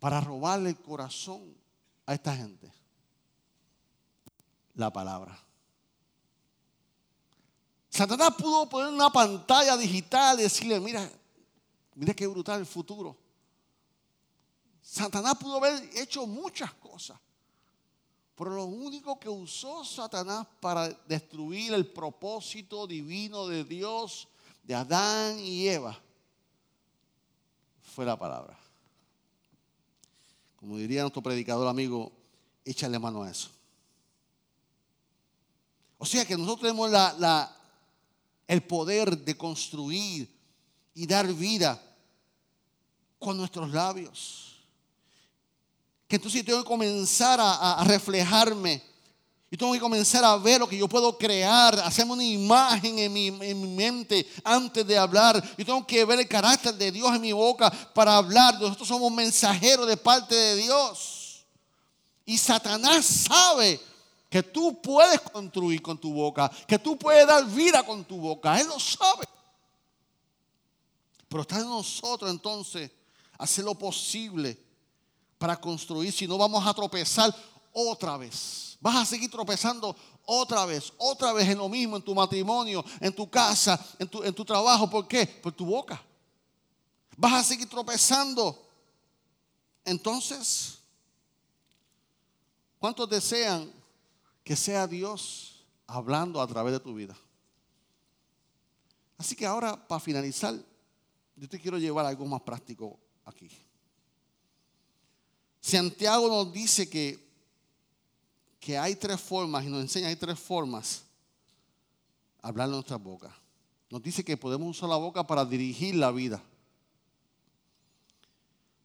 para robarle el corazón a esta gente? La palabra. Satanás pudo poner una pantalla digital y decirle, mira, mira qué brutal el futuro. Satanás pudo haber hecho muchas cosas. Pero lo único que usó Satanás para destruir el propósito divino de Dios, de Adán y Eva, fue la palabra. Como diría nuestro predicador amigo, échale mano a eso. O sea que nosotros tenemos el poder de construir y dar vida con nuestros labios que entonces tengo que comenzar a, reflejarme. Y tengo que comenzar a ver lo que yo puedo crear, hacerme una imagen en mi, en mi, mente antes de hablar. Y tengo que ver el carácter de Dios en mi boca para hablar. Nosotros somos mensajeros de parte de Dios. Y Satanás sabe que tú puedes construir con tu boca, que tú puedes dar vida con tu boca. Él lo sabe. Pero está en nosotros entonces hacer lo posible para construir, si no vamos a tropezar otra vez. Vas a seguir tropezando otra vez, otra vez en lo mismo, en tu matrimonio, en tu casa, en tu, en tu trabajo. ¿Por qué? Por tu boca. Vas a seguir tropezando. Entonces, ¿cuántos desean que sea Dios hablando a través de tu vida? Así que ahora, para finalizar, yo te quiero llevar algo más práctico aquí. Santiago nos dice que, que hay tres formas, y nos enseña hay tres formas hablar en nuestra boca. Nos dice que podemos usar la boca para dirigir la vida.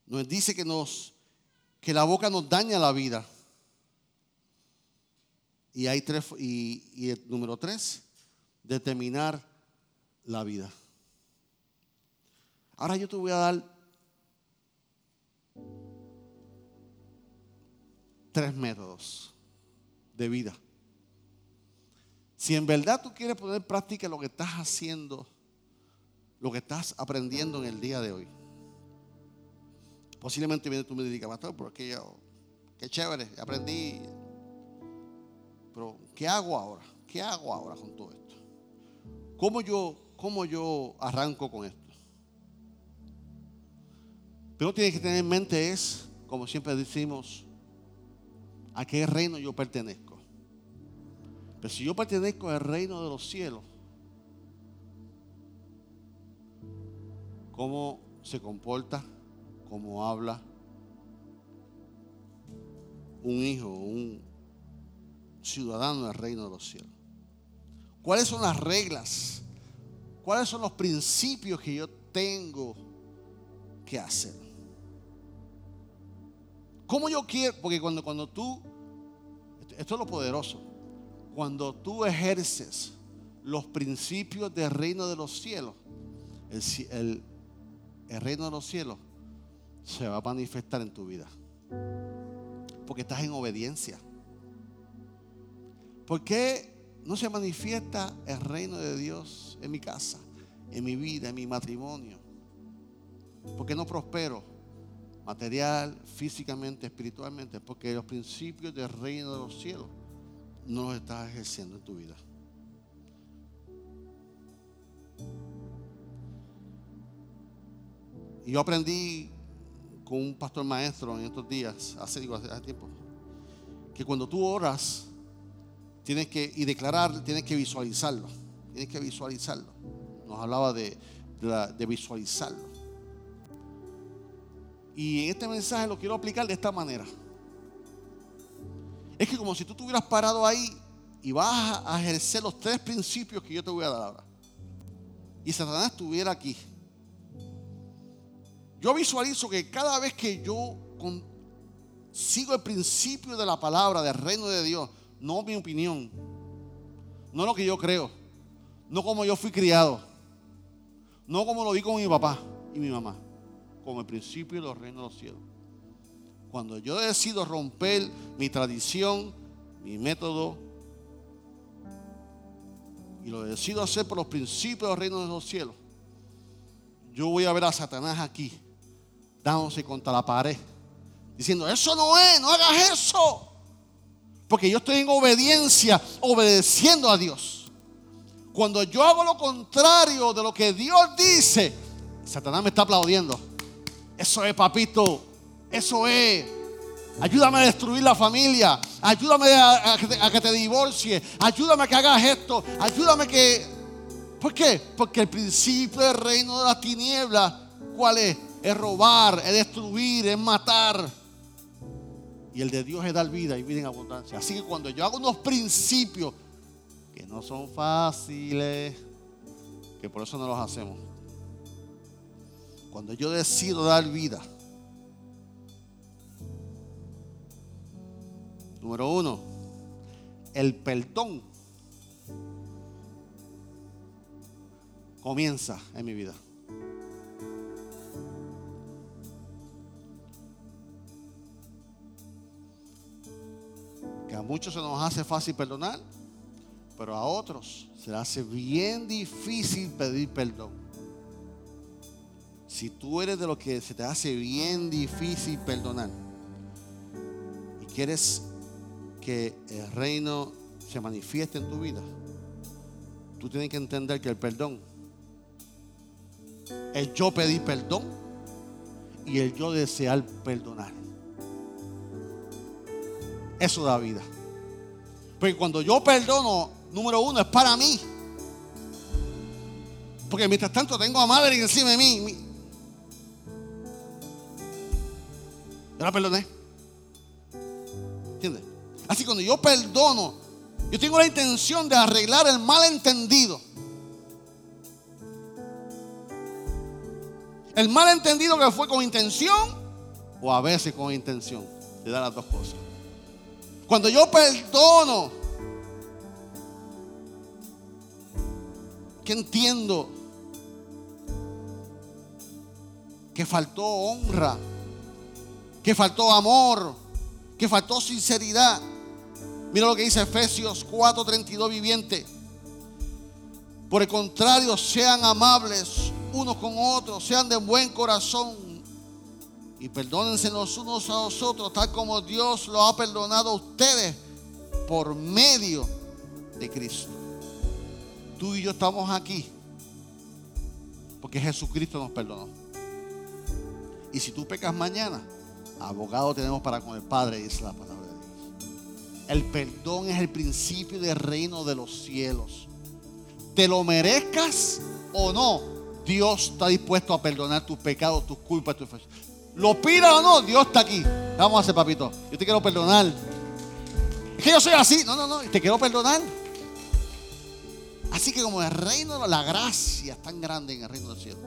Nos dice que, nos, que la boca nos daña la vida. Y hay tres, y, y el número tres, determinar la vida. Ahora yo te voy a dar tres métodos de vida. Si en verdad tú quieres poner en práctica lo que estás haciendo, lo que estás aprendiendo en el día de hoy, posiblemente viene tú me digas, pastor, porque yo, qué chévere, aprendí. Pero, ¿qué hago ahora? ¿Qué hago ahora con todo esto? ¿Cómo yo, cómo yo arranco con esto? Pero tienes que tener en mente es, como siempre decimos, a qué reino yo pertenezco. Pero si yo pertenezco al reino de los cielos, ¿cómo se comporta? ¿Cómo habla? Un hijo, un ciudadano del reino de los cielos. ¿Cuáles son las reglas? ¿Cuáles son los principios que yo tengo que hacer? ¿Cómo yo quiero? Porque cuando, cuando tú, esto es lo poderoso, cuando tú ejerces los principios del reino de los cielos, el, el reino de los cielos se va a manifestar en tu vida. Porque estás en obediencia. ¿Por qué no se manifiesta el reino de Dios en mi casa, en mi vida, en mi matrimonio? Porque no prospero material, físicamente, espiritualmente, porque los principios del reino de los cielos no los estás ejerciendo en tu vida. Yo aprendí con un pastor maestro en estos días, hace, digo, tiempo, que cuando tú oras, tienes que, y declarar, tienes que visualizarlo. Tienes que visualizarlo. Nos hablaba de, de visualizarlo. Y este mensaje lo quiero aplicar de esta manera. Es que como si tú estuvieras parado ahí y vas a ejercer los tres principios que yo te voy a dar ahora. Y Satanás estuviera aquí. Yo visualizo que cada vez que yo sigo el principio de la palabra del reino de Dios, no mi opinión, no lo que yo creo, no como yo fui criado, no como lo vi con mi papá y mi mamá como el principio de los reinos de los cielos. Cuando yo decido romper mi tradición, mi método, y lo decido hacer por los principios de los reinos de los cielos, yo voy a ver a Satanás aquí, dándose contra la pared, diciendo, eso no es, no hagas eso. Porque yo estoy en obediencia, obedeciendo a Dios. Cuando yo hago lo contrario de lo que Dios dice, Satanás me está aplaudiendo. Eso es, papito. Eso es. Ayúdame a destruir la familia. Ayúdame a, que te divorcies. Ayúdame a que hagas esto. Ayúdame que... ¿Por qué? Porque el principio del reino de las tinieblas, ¿cuál es? Es robar, es destruir, es matar. Y el de Dios es dar vida y vida en abundancia. Así que cuando yo hago unos principios que no son fáciles, que por eso no los hacemos. Cuando yo decido dar vida, número uno, el perdón comienza en mi vida. Que a muchos se nos hace fácil perdonar, pero a otros se les hace bien difícil pedir perdón. Si tú eres de lo que se te hace bien difícil perdonar y quieres que el reino se manifieste en tu vida, tú tienes que entender que el perdón, el yo pedir perdón y el yo desear perdonar. Eso da vida. Porque cuando yo perdono, número uno, es para mí. Porque mientras tanto tengo a madre encima de mí. La perdoné. ¿Entiendes? Así cuando yo perdono, yo tengo la intención de arreglar el malentendido. El malentendido que fue con intención o a veces con intención. De dar las dos cosas. Cuando yo perdono, que entiendo que faltó honra que faltó amor, que faltó sinceridad. Mira lo que dice Efesios 4:32 viviente. Por el contrario, sean amables unos con otros, sean de buen corazón y perdónense los unos a los otros, tal como Dios lo ha perdonado a ustedes por medio de Cristo. Tú y yo estamos aquí porque Jesucristo nos perdonó. Y si tú pecas mañana, Abogado tenemos para con el Padre, dice la palabra de Dios. El perdón es el principio del reino de los cielos. Te lo merezcas o no, Dios está dispuesto a perdonar tus pecados, tus culpas, tus Lo pida o no, Dios está aquí. Vamos a hacer, papito. Yo te quiero perdonar. Es que yo soy así. No, no, no. Te quiero perdonar. Así que como el reino, la gracia es tan grande en el reino del cielo.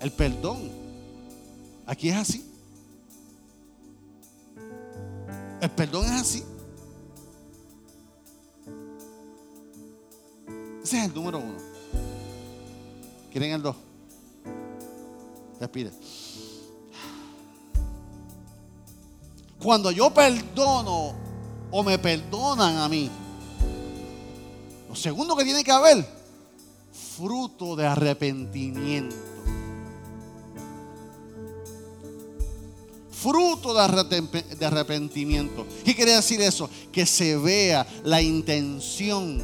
El perdón. Aquí es así. El perdón es así. Ese es el número uno. ¿Quieren el dos? Respire. Cuando yo perdono o me perdonan a mí, lo segundo que tiene que haber, fruto de arrepentimiento. Fruto de arrepentimiento. ¿Qué quiere decir eso? Que se vea la intención.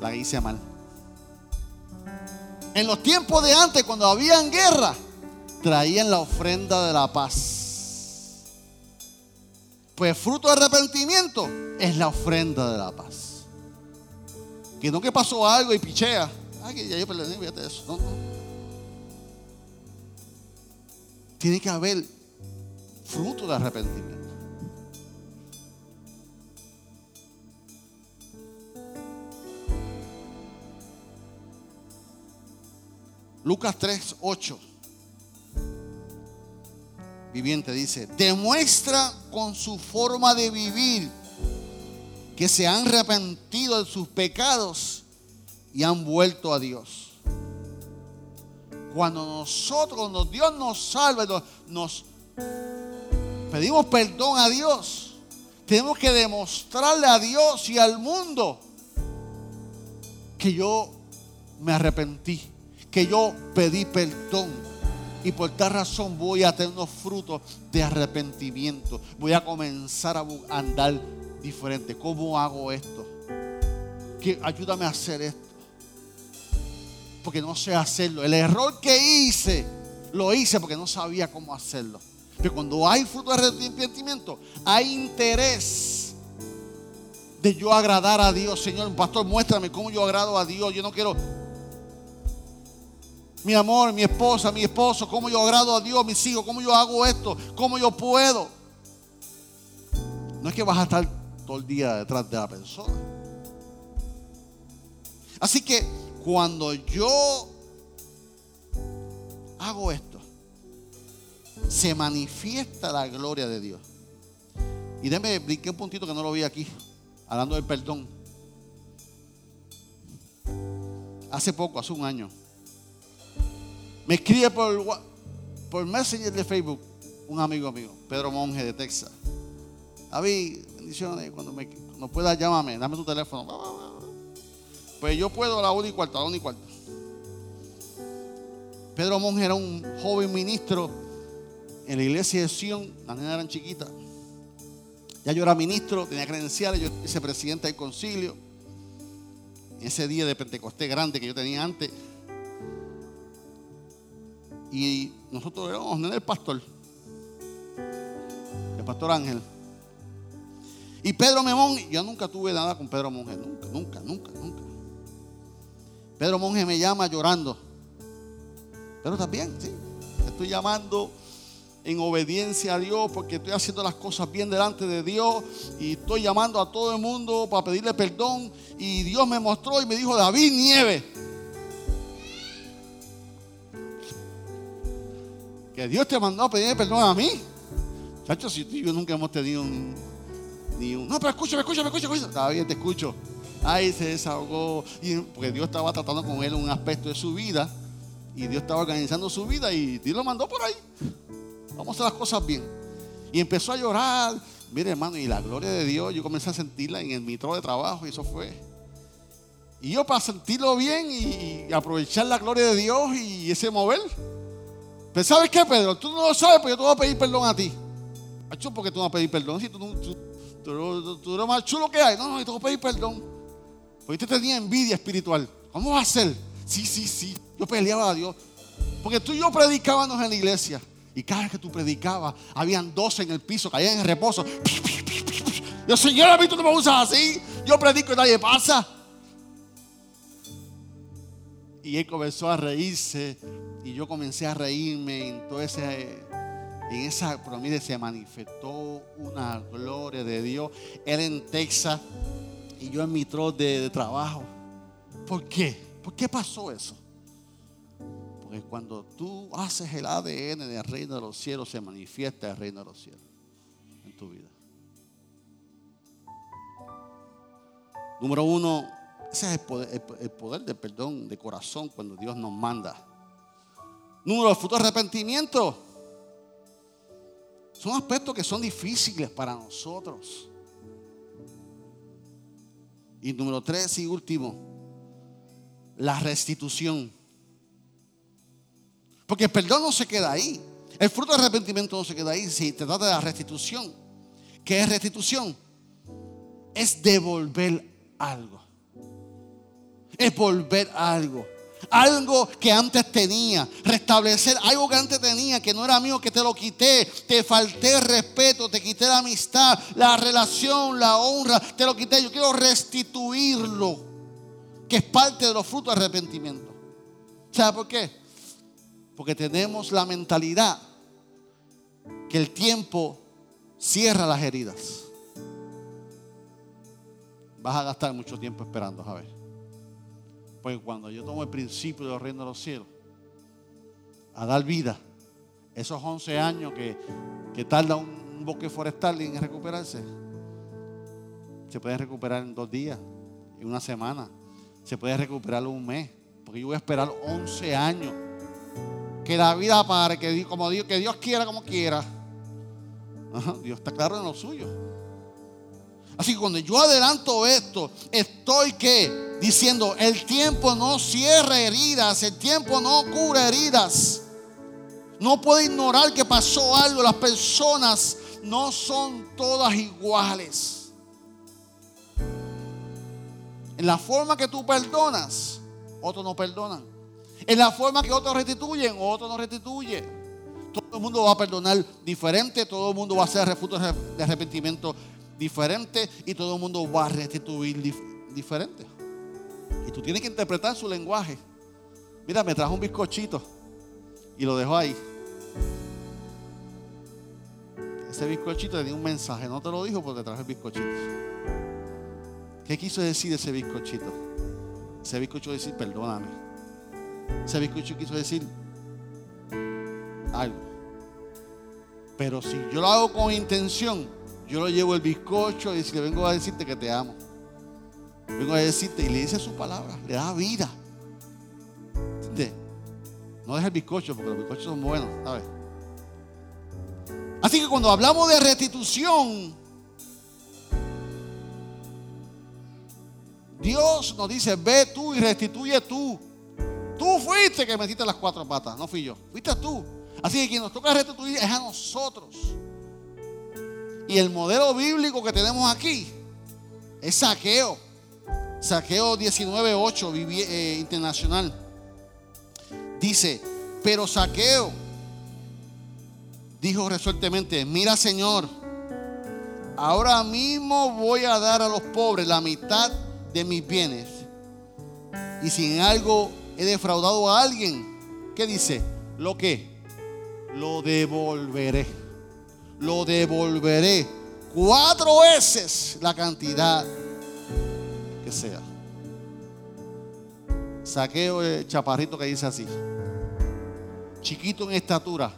La hice mal. En los tiempos de antes, cuando habían guerra, traían la ofrenda de la paz. Pues fruto de arrepentimiento es la ofrenda de la paz. Que no que pasó algo y pichea. Ay, que ya yo perdí, fíjate eso. No, no. Tiene que haber fruto de arrepentimiento. Lucas 3, 8. Viviente dice, demuestra con su forma de vivir que se han arrepentido de sus pecados y han vuelto a Dios. Cuando nosotros, cuando Dios nos salva, nos pedimos perdón a Dios, tenemos que demostrarle a Dios y al mundo que yo me arrepentí, que yo pedí perdón. Y por tal razón voy a tener unos frutos de arrepentimiento. Voy a comenzar a andar diferente. ¿Cómo hago esto? Que ayúdame a hacer esto. Porque no sé hacerlo. El error que hice, lo hice porque no sabía cómo hacerlo. Pero cuando hay fruto de arrepentimiento, hay interés de yo agradar a Dios. Señor, pastor, muéstrame cómo yo agrado a Dios. Yo no quiero mi amor, mi esposa, mi esposo, cómo yo agrado a Dios, mis hijos, cómo yo hago esto, cómo yo puedo. No es que vas a estar todo el día detrás de la persona. Así que cuando yo hago esto, se manifiesta la gloria de Dios. Y déme brinqué un puntito que no lo vi aquí, hablando del perdón. Hace poco, hace un año, me escribe por, por Messenger de Facebook un amigo mío, Pedro Monge de Texas. David, bendiciones, cuando, me, puedas llámame, dame tu teléfono. Pues yo puedo a la una y cuarto, a la una y cuarto. Pedro Monge era un joven ministro en la iglesia de Sion, las nenas eran chiquitas. Ya yo era ministro, tenía credenciales, yo era presidente del concilio. ese día de Pentecostés grande que yo tenía antes, y nosotros éramos en el pastor, el pastor Ángel. Y Pedro Memón, yo nunca tuve nada con Pedro Monge, nunca, nunca, nunca, nunca. Pedro Monge me llama llorando. Pero también, sí, estoy llamando en obediencia a Dios porque estoy haciendo las cosas bien delante de Dios y estoy llamando a todo el mundo para pedirle perdón. Y Dios me mostró y me dijo, David Nieve, que Dios te mandó a pedir perdón a mí. Chacho, si tú y yo nunca hemos tenido un, ni un. No, pero escúchame, escúchame, escúchame. Está bien, te escucho. Ahí se desahogó. Porque Dios estaba tratando con él un aspecto de su vida. Y Dios estaba organizando su vida. Y Dios lo mandó por ahí. Vamos a hacer las cosas bien. Y empezó a llorar. Mire, hermano, y la gloria de Dios, yo comencé a sentirla en el mitro de trabajo. Y eso fue. Y yo para sentirlo bien y, aprovechar la gloria de Dios y ese mover. Pero ¿sabes qué, Pedro? Tú no lo sabes, pero yo te voy a pedir perdón a ti. Macho, ¿por qué tú no vas a pedir perdón? Si tú, tú, eres más chulo que hay. No, no, yo te voy a pedir perdón. Porque te tenía envidia espiritual. ¿Cómo va a ser? Sí, sí, sí. Yo peleaba a Dios. Porque tú y yo predicábamos en la iglesia. Y cada vez que tú predicabas, habían dos en el piso, caían en reposo. Yo, Señor, a mí tú no me usas así. Yo predico y nadie pasa. Y él comenzó a reírse y yo comencé a reírme en todo ese, en esa, pero mire, se manifestó una gloria de Dios. Él en Texas y yo en mi trozo de, trabajo. ¿Por qué? ¿Por qué pasó eso? Porque cuando tú haces el ADN del reino de los cielos, se manifiesta el reino de los cielos en tu vida. Número uno, ese es el poder, el poder del perdón de corazón cuando Dios nos manda Número, fruto de arrepentimiento. Son aspectos que son difíciles para nosotros. Y número tres y último, la restitución. Porque el perdón no se queda ahí. El fruto del arrepentimiento no se queda ahí, si te trata de la restitución. ¿Qué es restitución? Es devolver algo. Es volver algo. Algo que antes tenía. Restablecer algo que antes tenía, que no era mío, que te lo quité. Te falté respeto, te quité la amistad, la relación, la honra. Te lo quité. Yo quiero restituirlo. Que es parte de los frutos de arrepentimiento. ¿Sabe por qué? Porque tenemos la mentalidad que el tiempo cierra las heridas. Vas a gastar mucho tiempo esperando, a ver. Porque cuando yo tomo el principio del reino de los cielos, a dar vida, esos 11 años que, tarda un bosque forestal en recuperarse, se puede recuperar en dos días, en una semana, se puede recuperar en un mes, porque yo voy a esperar 11 años. Que la vida pare, que, como Dios, que Dios quiera como quiera. Dios está claro en lo suyo. Así que cuando yo adelanto esto, estoy que diciendo, el tiempo no cierra heridas, el tiempo no cura heridas. No puedo ignorar que pasó algo, las personas no son todas iguales. En la forma que tú perdonas, otros no perdonan. En la forma que otros restituyen, otros no restituyen. Todo el mundo va a perdonar diferente, todo el mundo va a hacer refuto de arrepentimiento diferente y todo el mundo va a restituir diferente. Y tú tienes que interpretar su lenguaje. Mira, me trajo un bizcochito y lo dejó ahí. Ese bizcochito tenía un mensaje, no te lo dijo porque te trajo el bizcochito. ¿Qué quiso decir ese bizcochito? Ese bizcocho decir, perdóname. Ese bizcocho quiso decir, algo. Pero si yo lo hago con intención, yo lo llevo el bizcocho y si le vengo a decirte que te amo. Vengo a decirte y le dice su palabra, le da vida. No deja el bizcocho porque los bizcochos son buenos, ¿sabes? Así que cuando hablamos de restitución, Dios nos dice, ve tú y restituye tú. Tú fuiste que metiste las cuatro patas, no fui yo. Fuiste tú. Así que quien nos toca restituir es a nosotros. Y el modelo bíblico que tenemos aquí es saqueo. Saqueo 19.8 eh, internacional. Dice, pero saqueo dijo resueltamente, mira Señor, ahora mismo voy a dar a los pobres la mitad de mis bienes. Y si en algo he defraudado a alguien, ¿qué dice? Lo que lo devolveré. Lo devolveré cuatro veces la cantidad que sea. Saqueo el chaparrito que dice así. Chiquito en estatura,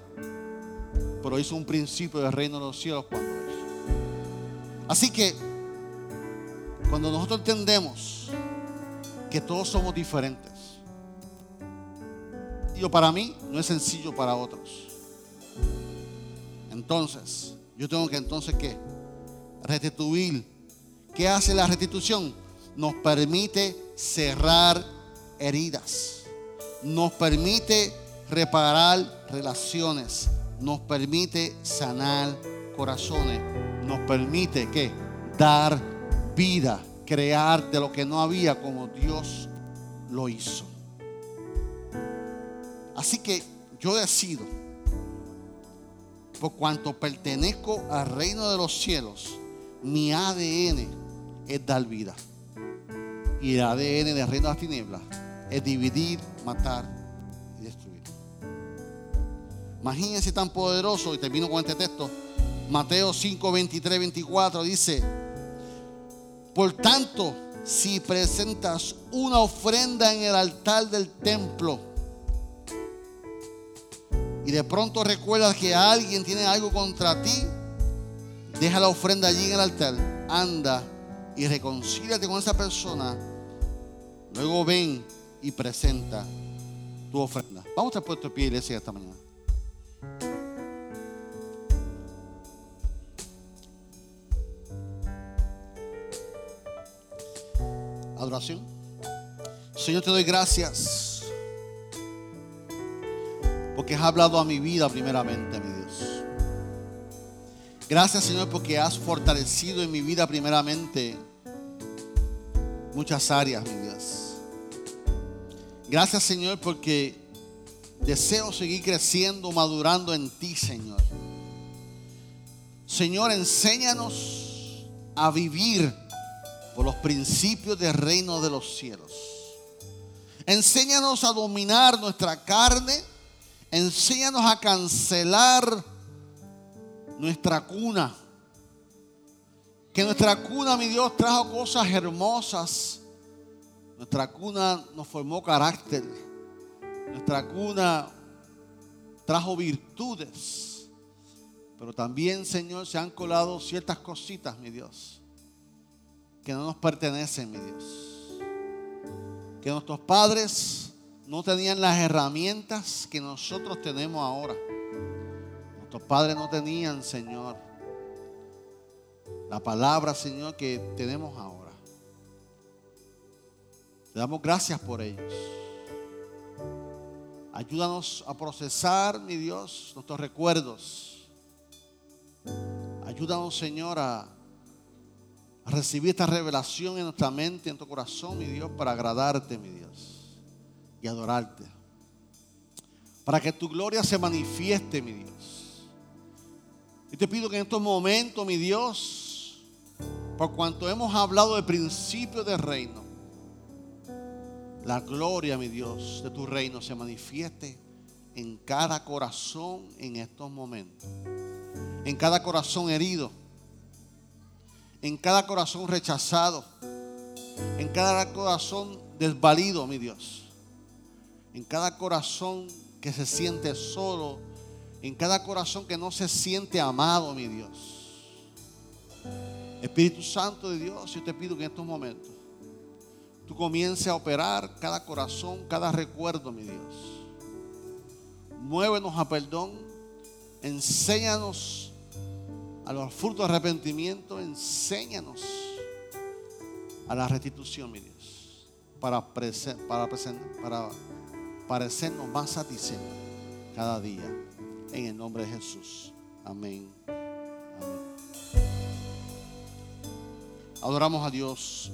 pero hizo un principio del reino de los cielos cuando es. Así que, cuando nosotros entendemos que todos somos diferentes, y para mí no es sencillo para otros. Entonces, yo tengo que entonces qué? Restituir. ¿Qué hace la restitución? Nos permite cerrar heridas. Nos permite reparar relaciones. Nos permite sanar corazones. Nos permite qué? Dar vida, crear de lo que no había como Dios lo hizo. Así que yo decido por cuanto pertenezco al reino de los cielos, mi ADN es dar vida. Y el ADN del reino de las tinieblas es dividir, matar y destruir. Imagínense tan poderoso, y termino con este texto. Mateo 5, 23, 24 dice: Por tanto, si presentas una ofrenda en el altar del templo, de pronto recuerdas que alguien tiene algo contra ti, deja la ofrenda allí en el altar, anda y reconcíliate con esa persona. Luego ven y presenta tu ofrenda. Vamos a estar puesto de pie, iglesia, esta mañana. Adoración. Señor, te doy gracias porque has hablado a mi vida primeramente, mi Dios. Gracias, Señor, porque has fortalecido en mi vida primeramente muchas áreas, mi Dios. Gracias, Señor, porque deseo seguir creciendo, madurando en ti, Señor. Señor, enséñanos a vivir por los principios del reino de los cielos. Enséñanos a dominar nuestra carne. Enséñanos a cancelar nuestra cuna. Que nuestra cuna, mi Dios, trajo cosas hermosas. Nuestra cuna nos formó carácter. Nuestra cuna trajo virtudes. Pero también, Señor, se han colado ciertas cositas, mi Dios, que no nos pertenecen, mi Dios. Que nuestros padres no tenían las herramientas que nosotros tenemos ahora. Nuestros padres no tenían, Señor, la palabra, Señor, que tenemos ahora. Te damos gracias por ellos. Ayúdanos a procesar, mi Dios, nuestros recuerdos. Ayúdanos, Señor, a, a recibir esta revelación en nuestra mente, en tu corazón, mi Dios, para agradarte, mi Dios, y adorarte. Para que tu gloria se manifieste, mi Dios. Y te pido que en estos momentos, mi Dios, por cuanto hemos hablado del principio del reino, la gloria, mi Dios, de tu reino se manifieste en cada corazón en estos momentos. En cada corazón herido. En cada corazón rechazado. En cada corazón desvalido, mi Dios. En cada corazón que se siente solo. En cada corazón que no se siente amado, mi Dios. Espíritu Santo de Dios, yo te pido que en estos momentos tú comiences a operar cada corazón, cada recuerdo, mi Dios. Muévenos a perdón, enséñanos a los frutos de arrepentimiento, enséñanos a la restitución, mi Dios, para, para, para parecernos más satisfechos cada día. En el nombre de Jesús. Amén. Amén. Adoramos a Dios.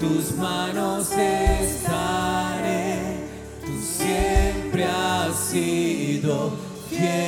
Corazón te alaba.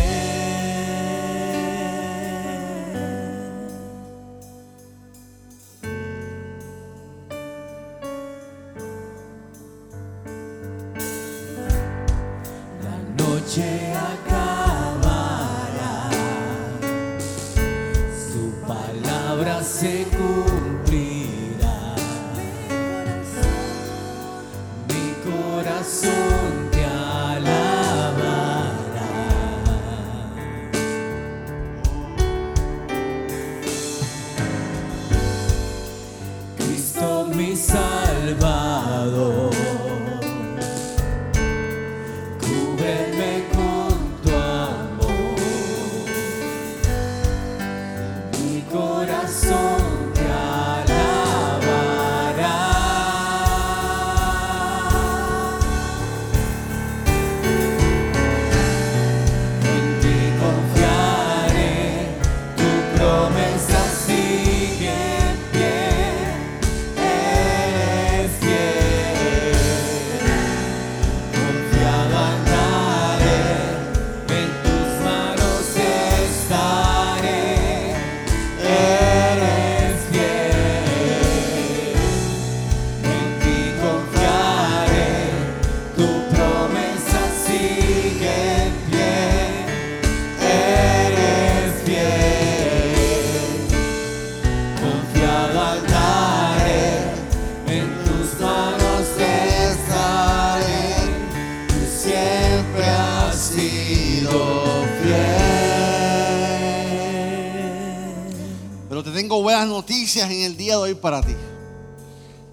Para ti.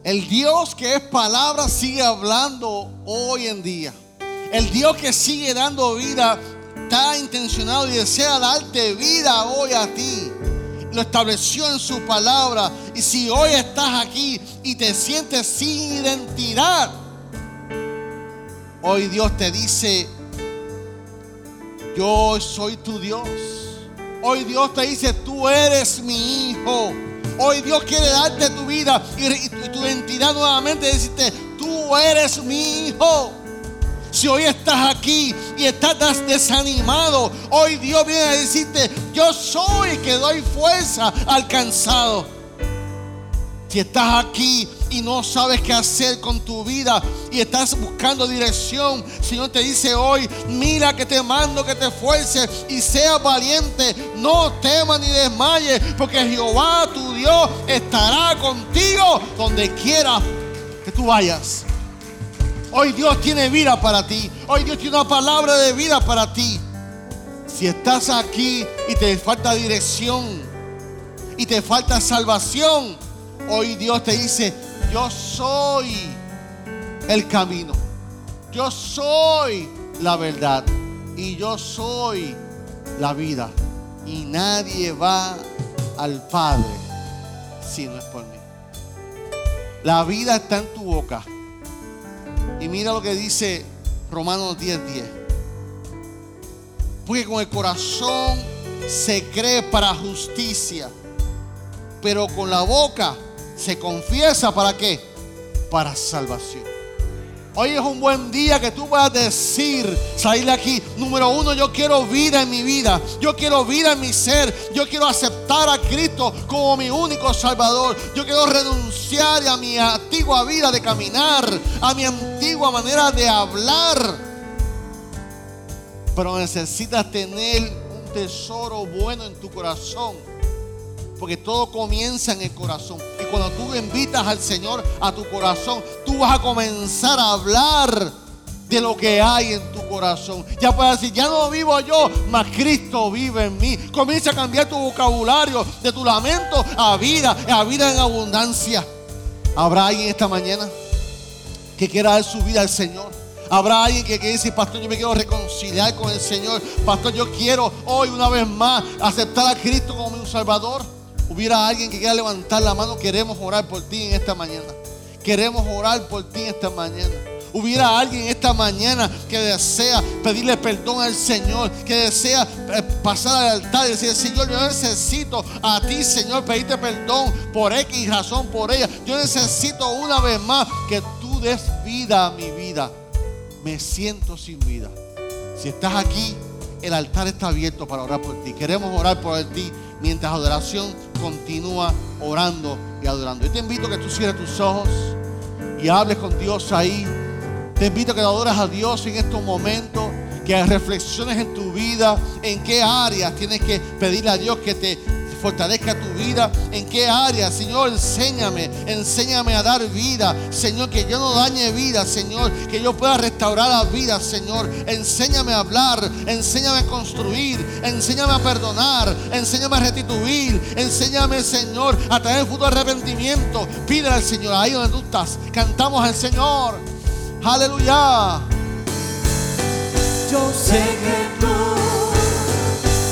El Dios que es palabra sigue hablando hoy en día. El Dios que sigue dando vida está intencionado y desea darte vida hoy a ti. Lo estableció en su palabra. Y si hoy estás aquí y te sientes sin identidad, hoy Dios te dice, yo soy tu Dios. Hoy Dios te dice, tú eres mi hijo. Hoy Dios quiere darte tu vida y, tu identidad nuevamente. Decirte, tú eres mi hijo. Si hoy estás aquí y estás desanimado, hoy Dios viene a decirte, yo soy que doy fuerza al cansado. Si estás aquí y no sabes qué hacer con tu vida y estás buscando dirección, Señor te dice hoy, mira que te mando que te esfuerces y seas valiente, no temas ni desmayes, porque Jehová tu Dios estará contigo donde quiera que tú vayas. Hoy Dios tiene vida para ti. Hoy Dios tiene una palabra de vida para ti. Si estás aquí y te falta dirección y te falta salvación, hoy Dios te dice, yo soy el camino. Yo soy la verdad. Y yo soy la vida. Y nadie va al Padre si no es por mí. La vida está en tu boca. Y mira lo que dice Romanos 10:10. 10. Porque con el corazón se cree para justicia, pero con la boca se confiesa para qué? Para salvación. Hoy es un buen día que tú puedas decir, salir de aquí, número uno, yo quiero vida en mi vida, yo quiero vida en mi ser, yo quiero aceptar a Cristo como mi único Salvador, yo quiero renunciar a mi antigua vida de caminar, a mi antigua manera de hablar. Pero necesitas tener un tesoro bueno en tu corazón porque todo comienza en el corazón. Y cuando tú invitas al Señor a tu corazón, tú vas a comenzar a hablar de lo que hay en tu corazón. Ya puedes decir, ya no vivo yo, mas Cristo vive en mí. Comienza a cambiar tu vocabulario de tu lamento a vida, a vida en abundancia. ¿Habrá alguien esta mañana que quiera dar su vida al Señor? Habrá alguien que quiere decir, pastor, yo me quiero reconciliar con el Señor. Pastor, yo quiero hoy una vez más aceptar a Cristo como mi Salvador hubiera alguien que quiera levantar la mano, queremos orar por ti en esta mañana. Queremos orar por ti esta mañana. Hubiera alguien esta mañana que desea pedirle perdón al Señor, que desea eh, pasar al altar y decir, Señor, yo necesito a ti, Señor, pedirte perdón por X razón, por ella. Yo necesito una vez más que tú des vida a mi vida. Me siento sin vida. Si estás aquí, el altar está abierto para orar por ti. Queremos orar por ti mientras adoración continúa orando y adorando. Yo te invito a que tú cierres tus ojos y hables con Dios ahí. Te invito a que adores a Dios en estos momentos, que reflexiones en tu vida, en qué áreas tienes que pedirle a Dios que te fortalezca tu vida. ¿En qué área? Señor, enséñame, enséñame a dar vida. Señor, que yo no dañe vida, Señor, que yo pueda restaurar la vida, Señor. Enséñame a hablar, enséñame a construir, enséñame a perdonar, enséñame a restituir, enséñame, Señor, a traer el futuro arrepentimiento. Pídele al Señor, ahí donde tú estás, cantamos al Señor. Aleluya. Yo sé que tú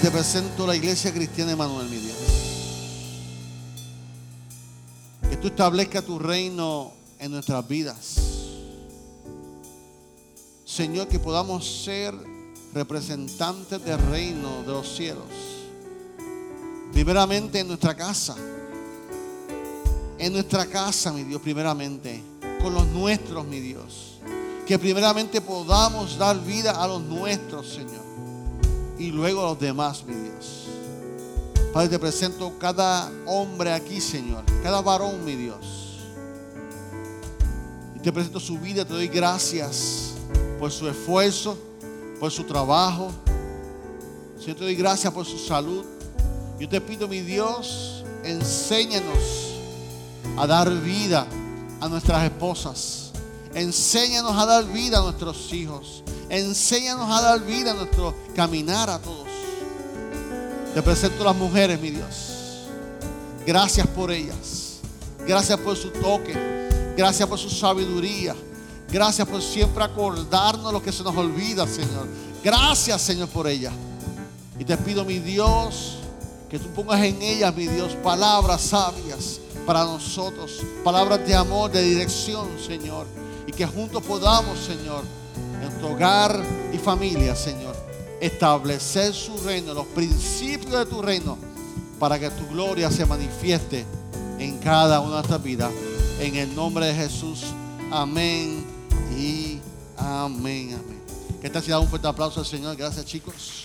Te presento la iglesia cristiana Emanuel, mi Dios. Que tú establezcas tu reino en nuestras vidas. Señor, que podamos ser representantes del reino de los cielos. Primeramente en nuestra casa. En nuestra casa, mi Dios, primeramente. Con los nuestros, mi Dios. Que primeramente podamos dar vida a los nuestros, Señor y luego los demás, mi Dios. Padre, te presento cada hombre aquí, Señor, cada varón, mi Dios. Y te presento su vida, te doy gracias por su esfuerzo, por su trabajo. Señor, te doy gracias por su salud. Yo te pido, mi Dios, enséñanos a dar vida a nuestras esposas. Enséñanos a dar vida a nuestros hijos. Enséñanos a dar vida a nuestro caminar a todos. Te presento a las mujeres, mi Dios. Gracias por ellas. Gracias por su toque. Gracias por su sabiduría. Gracias por siempre acordarnos lo que se nos olvida, Señor. Gracias, Señor, por ellas. Y te pido, mi Dios, que tú pongas en ellas, mi Dios, palabras sabias para nosotros. Palabras de amor, de dirección, Señor. Y que juntos podamos, Señor, en tu hogar y familia, Señor. Establecer su reino, los principios de tu reino, para que tu gloria se manifieste en cada una de nuestras vidas. En el nombre de Jesús. Amén y amén. Amén. Que esta ciudad un fuerte aplauso al Señor. Gracias, chicos.